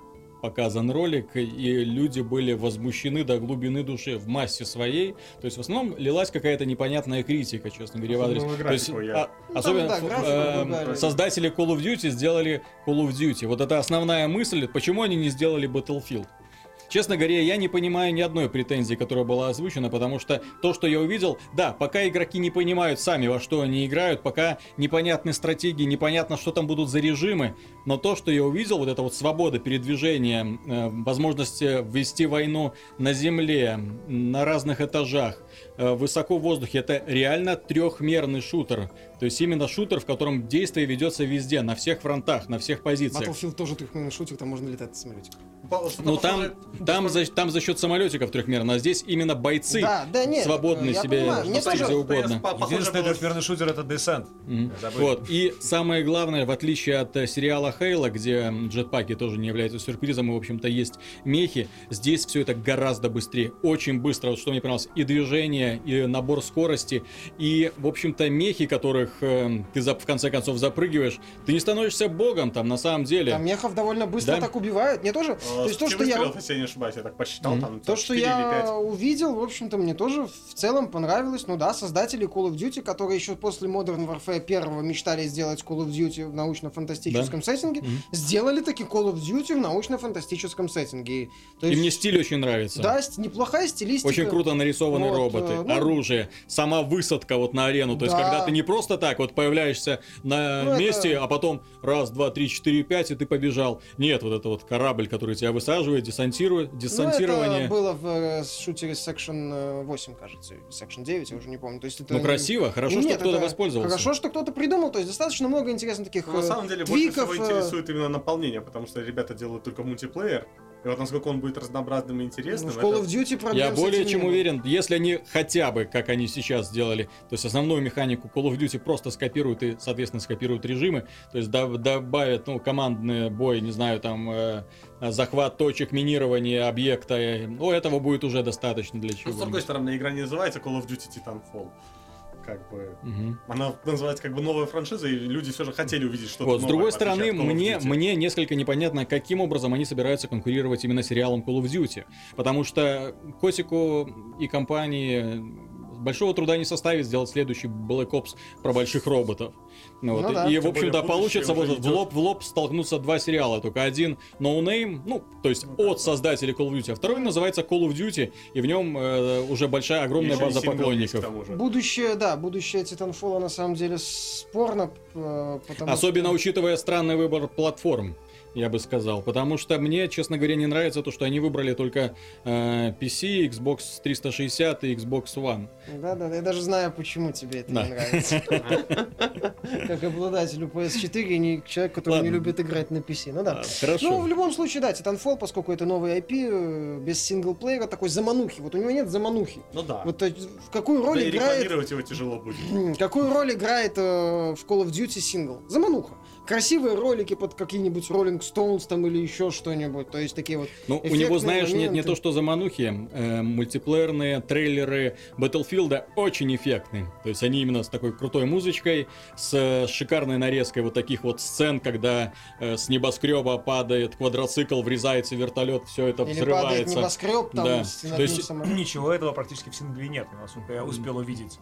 показан ролик, и люди были возмущены до глубины души в массе своей. То есть в основном лилась какая-то непонятная критика, честно говоря, в адрес. Особенно То есть, графику я- а, Ну, там, особенно да, графику э, создатели Call of Duty сделали Call of Duty. Вот это основная мысль, почему они не сделали Battlefield. Честно говоря, я не понимаю ни одной претензии, которая была озвучена, потому что то, что я увидел, да, пока игроки не понимают сами, во что они играют, пока непонятны стратегии, непонятно, что там будут за режимы, но то, что я увидел, вот эта вот свобода передвижения, э, возможность э, вести войну на земле, на разных этажах, э, высоко в воздухе, это реально трехмерный шутер. То есть именно шутер, в котором действие ведется везде, на всех фронтах, на всех позициях. Battlefield тоже трехмерный шутер, там можно летать на самолете. Ну там, там, за, там за счет самолетиков трехмерно, а здесь именно бойцы Да, да, нет, свободны себе понимаю, мне тоже- где угодно. Единственный было- трехмерный шутер это. Мгм. Забыли. Вот. И самое главное, в отличие от э, сериала Хейла, где джетпаки тоже не являются сюрпризом, и, в общем-то, есть мехи, здесь все это гораздо быстрее. Очень быстро, вот что мне понравилось, и движение, и набор скорости, и, в общем-то, мехи, которых э, ты за- в конце концов запрыгиваешь, ты не становишься богом там, на самом деле. Там мехов довольно быстро Да. так убивают. Мне тоже. То есть то, что я... если я не ошибаюсь, я так посчитал, там То, что 4 или я 5. увидел, в общем-то, мне тоже в целом понравилось. Ну да, создатели Call of Duty, которые еще после Modern Warfare 1 мечтали сделать Call of Duty в научно-фантастическом сеттинге, сделали таки Call of Duty в научно-фантастическом сеттинге. И, мне стиль очень нравится. Да, ст- неплохая стилистика. Очень круто нарисованы Вот, роботы, э, ну- оружие, сама высадка вот на арену. То есть, Да. когда ты не просто так вот появляешься на Ну, это- месте, а потом раз, два, три, четыре, пять, и ты побежал. Нет, вот это вот корабль, который тебя высаживает, десантирует, Ну, десантирование. это было в э, шутере Section э, 8, кажется, Section 9, я уже не помню. То есть это... Ну, красиво, хорошо, Нет, что кто-то воспользовался. Хорошо, что кто-то придумал, то есть достаточно много интересных таких Ну, на э, самом деле, больше твиков. всего э, интересует именно наполнение, потому что ребята делают только мультиплеер. И вот насколько он будет разнообразным и ну, интересным, в Call это- of Duty проблем Я более чем уверен, если они хотя бы, как они сейчас сделали, то есть основную механику Call of Duty просто скопируют и, соответственно, скопируют режимы, то есть доб- добавят, ну, командный бой, не знаю, там, э, захват точек, минирование объекта, э, ну, этого будет уже достаточно для Ну, чего. с другой стороны, игра не называется Call of Duty Titanfall. Как бы... Мгм. Она называется как бы новая франшиза, и люди все же хотели увидеть что-то Вот, с новое, другой в отличие стороны, мне, мне несколько непонятно, каким образом они собираются конкурировать именно с сериалом Call of Duty. Потому что Котику и компании большого труда не составит сделать следующий Black Ops про больших роботов. Ну вот, Ну да. и, Тем в общем-то, получится вот в лоб в лоб столкнутся два сериала. Только один No Name, ну, то есть от создателей Call of Duty, а второй называется Call of Duty, и в нем э, уже большая, огромная база поклонников. Будущее, да, будущее Titanfall на самом деле спорно, э, потому Особенно что... учитывая странный выбор платформ, я бы сказал. Потому что мне, честно говоря, не нравится то, что они выбрали только э, PC, Xbox 360 и Xbox One. Да, да, я даже знаю, почему тебе это Да. не нравится. <laughs> Как обладателю PS4 и не человек, который не любит играть на PC. Ну да. А, Хорошо. Ну, в любом случае, да, Titanfall, поскольку это новый IP, э, без синглплеера, такой заманухи. Вот у него нет заманухи. Ну да. Вот э, в какую роль играет... его тяжело будет. Какую роль играет в Call of Duty сингл? Замануха. Красивые ролики под какие-нибудь Rolling Stones там или еще что-нибудь. То есть такие вот... Ну, у него, знаешь, нет не моменты. то, что заманухи, э, мультиплеерные трейлеры Battlefield очень эффектные. То есть они именно с такой крутой музычкой, с э, шикарной нарезкой вот таких вот сцен, когда э, с небоскреба падает квадроцикл, врезается вертолет, все это Или падает взрывается. небоскреб там Да. с То есть-. Ничего этого практически в сингле нет, насколько я успел увидеть.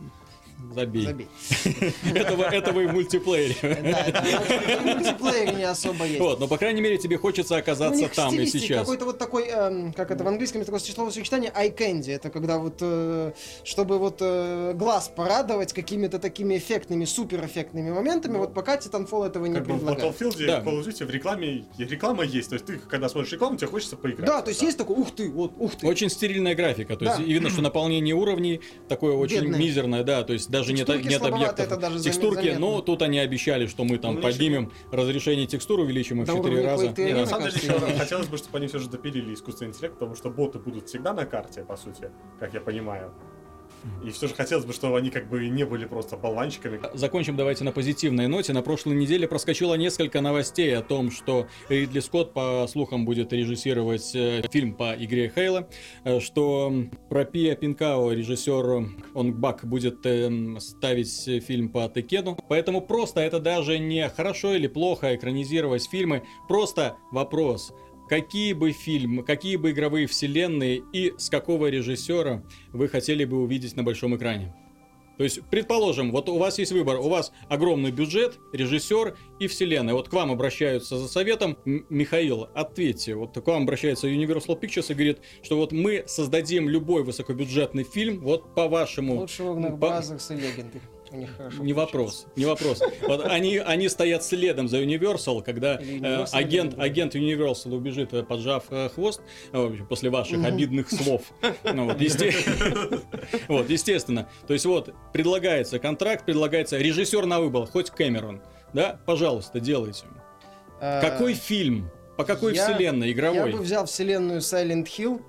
Забей. Забей. <laughs> Этого, этого и в мультиплеере. Да, это в мультиплеере не особо есть. Вот, но по крайней мере тебе хочется Ну, оказаться них там и сейчас. Какой-то вот такой, эм, как это в английском, такое словосочетание eye candy. Это когда вот, э, чтобы вот э, глаз порадовать какими-то такими эффектными, суперэффектными моментами, вот пока Titanfall этого не Как бы в предлагает. Battlefield, Да. Call of Duty в рекламе реклама есть. То есть ты, когда смотришь рекламу, тебе хочется поиграть. Да, то есть есть такой, ух ты, вот, ух ты. Очень стерильная графика, то есть видно, что <clears throat> наполнение уровней такое очень мизерное, да, то есть даже нет, Текстурки нет объектов. это даже Текстурки, заметно. но тут они обещали, что мы там Ну, поднимем разрешение текстур, увеличим их в 4 уровня раза. Quake 3 Не, Не, на самом деле, еще хотелось бы, чтобы они все же допилили искусственный интеллект, потому что боты будут всегда на карте, по сути, как я понимаю. И все же хотелось бы, чтобы они как бы не были просто болванчиками. Закончим давайте на позитивной ноте. На прошлой неделе проскочило несколько новостей о том, что Ридли Скотт, по слухам, будет режиссировать э, фильм по игре Хейла, э, что про Пия Пинкао режиссер Онгбак будет эм, ставить фильм по Текену. Поэтому просто это даже не хорошо или плохо экранизировать фильмы, просто вопрос. Какие бы фильмы, какие бы игровые вселенные и с какого режиссера вы хотели бы увидеть на большом экране? То есть, предположим, вот у вас есть выбор, у вас огромный бюджет, режиссер и вселенная. Вот к вам обращаются за советом, Михаил, ответьте. Вот к вам обращается Universal Pictures и говорит, что вот мы создадим любой высокобюджетный фильм, вот по вашему... Лучше в Огненных по- Brothers и Legendary. У них хорошо Не получается. вопрос, не вопрос. Вот они, они стоят следом за Universal, когда э, Universal, агент, или- агент Universal убежит, э, поджав э, хвост, э, после ваших обидных слов. Ну, вот, есте- <laughs> вот, естественно. То есть вот, предлагается контракт, предлагается режиссер на выбор, хоть Кэмерон. Да, пожалуйста, делайте. А, Какой фильм По какой Я- вселенной? Я Игровой? бы взял вселенную Silent Hill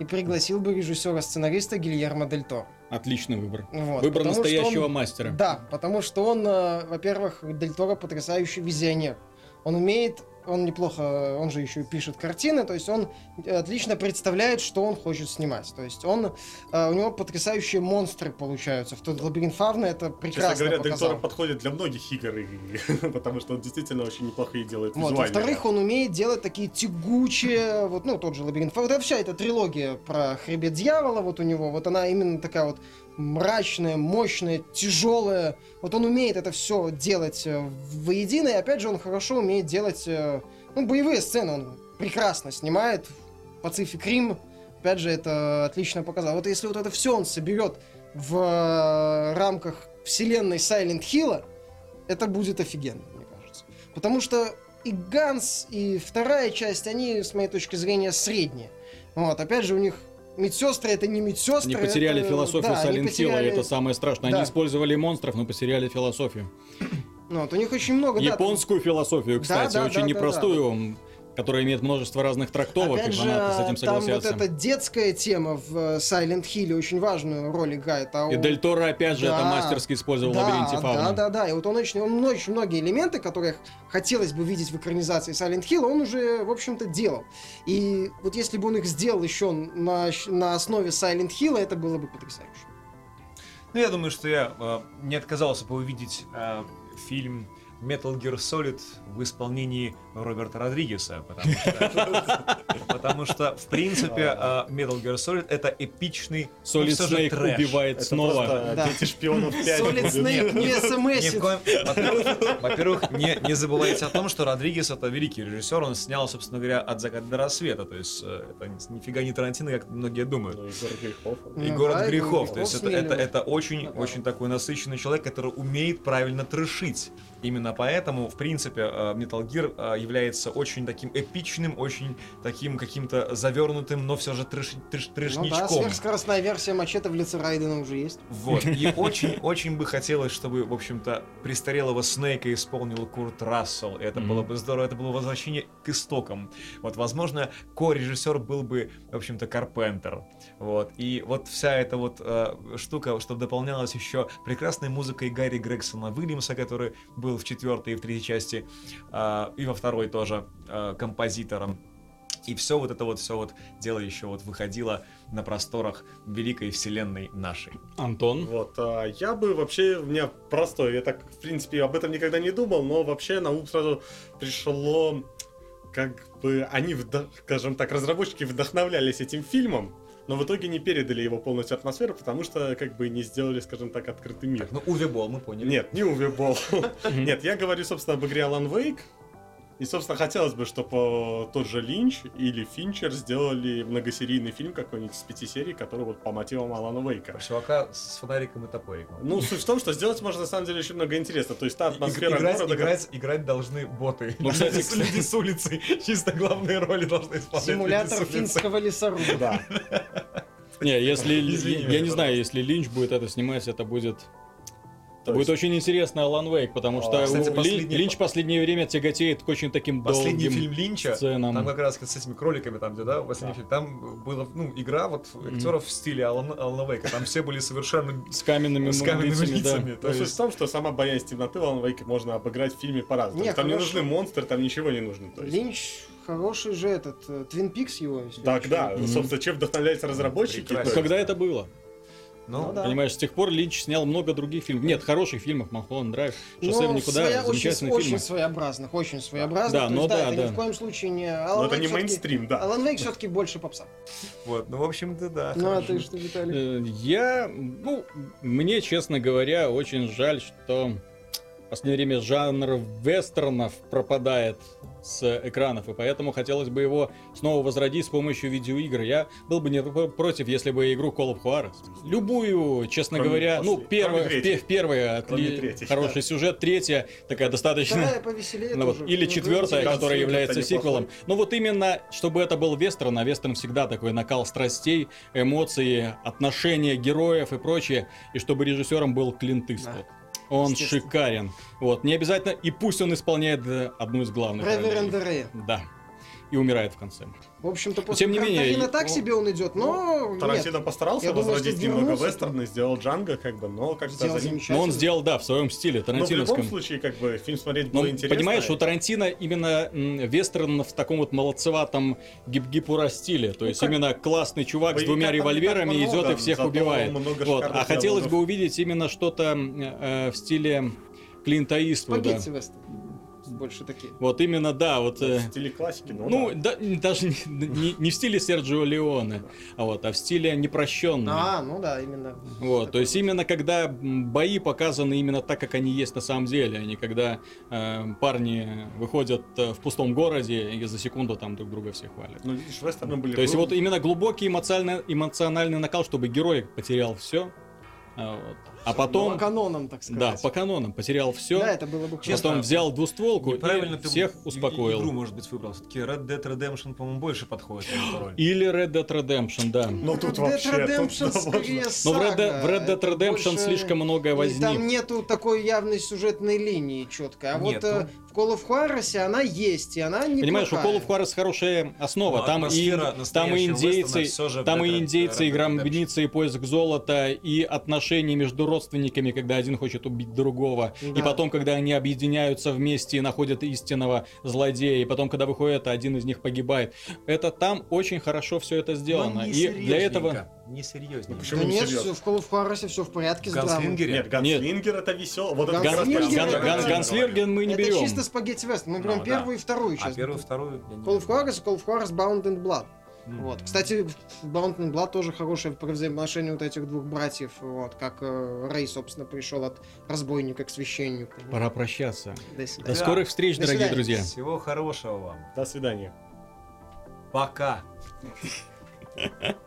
и пригласил бы режиссера-сценариста Гильермо Дель Торо. Отличный выбор. Вот, Выбор настоящего он- мастера. Да, потому что он, э, во-первых, Дель Торо потрясающий визионер. Он умеет, он неплохо, он же еще и пишет картины, то есть он отлично представляет, что он хочет снимать. То есть он, э, у него потрясающие монстры получаются. В тот лабиринт Фавна это прекрасно Честно говоря, показал. Подходит для многих игр, <laughs> потому что он действительно очень неплохие делает Вот, во-вторых, он умеет делать такие тягучие, вот, ну, тот же лабиринт. Вот это вся эта трилогия про хребет дьявола, вот у него, вот она именно такая вот мрачная, мощная, тяжелая. Вот он умеет это все делать э, воедино, и опять же он хорошо умеет делать, э, ну, боевые сцены, он прекрасно снимает. Пацифик Рим, опять же, это отлично показал. Вот если вот это все он соберет в э, рамках вселенной Silent Hill, это будет офигенно, мне кажется. Потому что и Ганс, и вторая часть, они, с моей точки зрения, средние. Вот, опять же, у них медсестры это не медсестры. Они потеряли это- философию да, Silent Hill, и потеряли- это самое страшное. Да. Они использовали монстров, но потеряли философию. Ну, вот, у них очень много... да, там- Японскую философию, кстати, да, очень да, да, непростую, которая имеет множество разных трактовок, Опять и же, фанаты с этим там вот согласятся. эта детская тема в э, Silent Hill очень важную роль играет. А И у- Дель Торо, опять же, это Да. мастерски использовал в да, лабиринте Фауна. Да, да, да. И вот он очень, он очень многие элементы, которых хотелось бы видеть в экранизации Silent Hill, он уже, в общем-то, делал. И вот если бы он их сделал еще на, на основе Silent Hill, это было бы потрясающе. Ну, я думаю, что я э, не отказался бы увидеть э, фильм Metal Gear Solid в исполнении Роберта Родригеса, потому что, <laughs> потому что в принципе, э, Metal Gear Solid это эпичный ну, Solid Snake убивает снова. Дети шпионов 5 Solid. Snake не смс Во-первых, не, не забывайте о том, что Родригес это великий режиссер, он снял, собственно говоря, от заката до рассвета. То есть э, это нифига не Тарантино, как многие думают. Ну. Ну, И город грехов. грехов То есть это, смелый. это, это очень, Ну такой насыщенный человек, который умеет правильно трешить. Именно поэтому, в принципе, э, Metal Gear э, является очень таким эпичным, очень таким каким-то завернутым, но все же трэш, трэш- Ну да, трэшничком. сверхскоростная версия мачете в лице Райдена уже есть. Вот. И <laughs> очень-очень бы хотелось, чтобы, в общем-то, престарелого Снейка исполнил Курт Рассел. И Это было бы здорово, это было возвращение к истокам. Вот, возможно, ко-режиссер был бы, в общем-то, Карпентер. Вот. И вот вся эта вот э, штука, что дополнялась еще прекрасной музыкой Гарри Грегсона Уильямса, который был в четвертой и в третьей части, а, и во второй тоже а, композитором. И все вот это вот, все вот дело еще вот выходило на просторах великой вселенной нашей. Антон. Вот, а, я бы вообще, у меня простой, я так, в принципе, об этом никогда не думал, но вообще на ум сразу пришло, как бы они, вдох- скажем так, разработчики вдохновлялись этим фильмом, но в итоге не передали его полностью атмосферу, потому что, как бы, не сделали, скажем так, открытый мир. Так, ну Уве Болл, мы поняли. Нет, не Уве Болл. <laughs> Нет, я говорю, собственно, об игре Alan Wake. И, собственно, хотелось бы, чтобы тот же Линч или Финчер сделали многосерийный фильм какой-нибудь из пяти серий, который вот по мотивам Алана Вейка. Про чувака с фонариком и топориком. Ну, суть в том, что сделать можно на самом деле очень много интересного. То есть та атмосфера играть, города... играть, играть должны боты. Ну, кстати, С- люди с улицы. Чисто главные роли должны исполнять. люди Симулятор с финского лесоруба. <laughs> Не, если Извини я не знаю, если Линч будет это снимать, это будет То будет есть- очень интересно Алан Вейк, потому А, что кстати, у последний- Линч в последнее время тяготеет к очень таким Последний долгим фильм Линча, сценам. там как раз с этими кроликами, там где, да, последний Да. фильм, там была, ну, игра вот актеров в стиле Алана, Алана Вейка, там все были совершенно <laughs> с каменными, с каменными лицами, да. лицами. То Но суть есть- в том, что сама боязнь темноты в Alan Wake можно обыграть в фильме по-разному. Не, там не хорошо. нужны монстры, там ничего не нужно. То есть. Линч хороший же этот, Твин Пикс его. Так, да, не- Мгм. собственно, чем вдохновляются разработчики. Есть- Когда это было? Ну, Ну да. Понимаешь, с тех пор Линч снял много других фильмов. Нет, хороших фильмов, Малхолланд Драйв, Шоссе в Но никуда, своя- очень, замечательные очень фильмы. своеобразных, очень своеобразных. Да, То есть, ну да, это да. ни в коем случае не... Но Алан это Вейк не мейнстрим, да. Алан Вейк все-таки больше попса. вот, ну, в общем-то, да. Ну а ты что, Виталий? Э, Я, ну, мне, честно говоря, очень жаль, что в последнее время жанр вестернов пропадает с экранов, и поэтому хотелось бы его снова возродить с помощью видеоигр. Я был бы не про- против, если бы игру Call of Juarez. Любую, честно Кроме говоря, ну, после- первая, кроме в, в первая отли- хороший да. сюжет, третья такая достаточно... Вторая повеселее Ну вот, или Ну, четвертая, которая является неплохой. сиквелом. Ну вот именно, чтобы это был вестерн, а вестерн всегда такой накал страстей, эмоций, отношения героев и прочее, и чтобы режиссером был Клинт Иствуд. Он шикарен. Вот, не обязательно, и пусть он исполняет э, одну из главных Реверенд ролей. Рэя. Да. И умирает в конце. В общем-то, после тем не менее, Тарантино и- так ну, себе он идет, но нет. Тарантино постарался Я думаю, возродить немного вернулся вестерна, сделал Джанго, как бы, но как-то за ним... Но он сделал, да, в своем стиле, Но в любом тарантиновском. случае, как бы, фильм смотреть Но, было интересно. понимаешь, у Тарантино именно вестерн в таком вот молодцеватом гип-гипура стиле. То Ну, есть как- именно классный чувак с Боевика двумя не так револьверами много, идет и всех убивает. много Вот. А хотелось диалогов. бы увидеть именно что-то э, в стиле Клинта Иствуда. Спагетти вестерн. Больше такие. Вот именно, да, вот... э, В стиле классики, ну, Ну, да. да, даже не, не- не в стиле Серджио Леоне, а вот, а в стиле непрощенный. А, ну да, именно. Вот, то есть именно когда бои показаны именно так, как они есть на самом деле, а не когда э, парни выходят э, в пустом городе и за секунду там друг друга всех валят. Ну, видишь, вестерны были... То есть вот именно глубокий эмоциональный, эмоциональный накал, чтобы герой потерял все, а, вот. А По потом, канонам, так сказать. да, по канонам потерял все, Да, это было бы хорошо. потом взял двустволку Неправильно и ты всех успокоил. Игру, может быть, выбрал. Все-таки Red Dead Redemption, по-моему, больше подходит. Или Red Dead Redemption, да. Ну, тут Red Dead вообще, Redemption скорее. Но в Red Dead, в Red Dead Redemption больше- слишком много И возни. Там нету такой явной сюжетной линии четкой. А вот Нету. э, в Call of Juarez она есть, и она не Понимаешь, у Call of Juarez хорошая основа. Ну, там, и, там и индейцы, там и индейцы, и гробницы, и поиск золота, и отношения между родственниками, когда один хочет убить другого. И Да. потом, когда они объединяются вместе и находят истинного злодея, и потом, когда выходит, один из них погибает. Это там очень хорошо все это сделано. И для этого... Не серьезненько. Ну, почему Да не нет, серьезно? всё, в Call of Juarez все в порядке с драмой. Ганслингере? Нет, Ганслингер это весело. Вот это Ганслингер это- мы не это берем. чисто спагетти вест. Мы берем Ну, первую да. и вторую А часть. первую, вторую... я не Call of и Call of Juarez Bound and Blood. М. Вот. Кстати, and Blood тоже хорошее про взаимоотношения вот этих двух братьев. Вот. Как э, Рэй, собственно, пришел от разбойника к священнику. Пора прощаться. До До свидания. Да. скорых встреч, До дорогие свидания. друзья. Всего хорошего вам. До свидания. Пока. <laughs>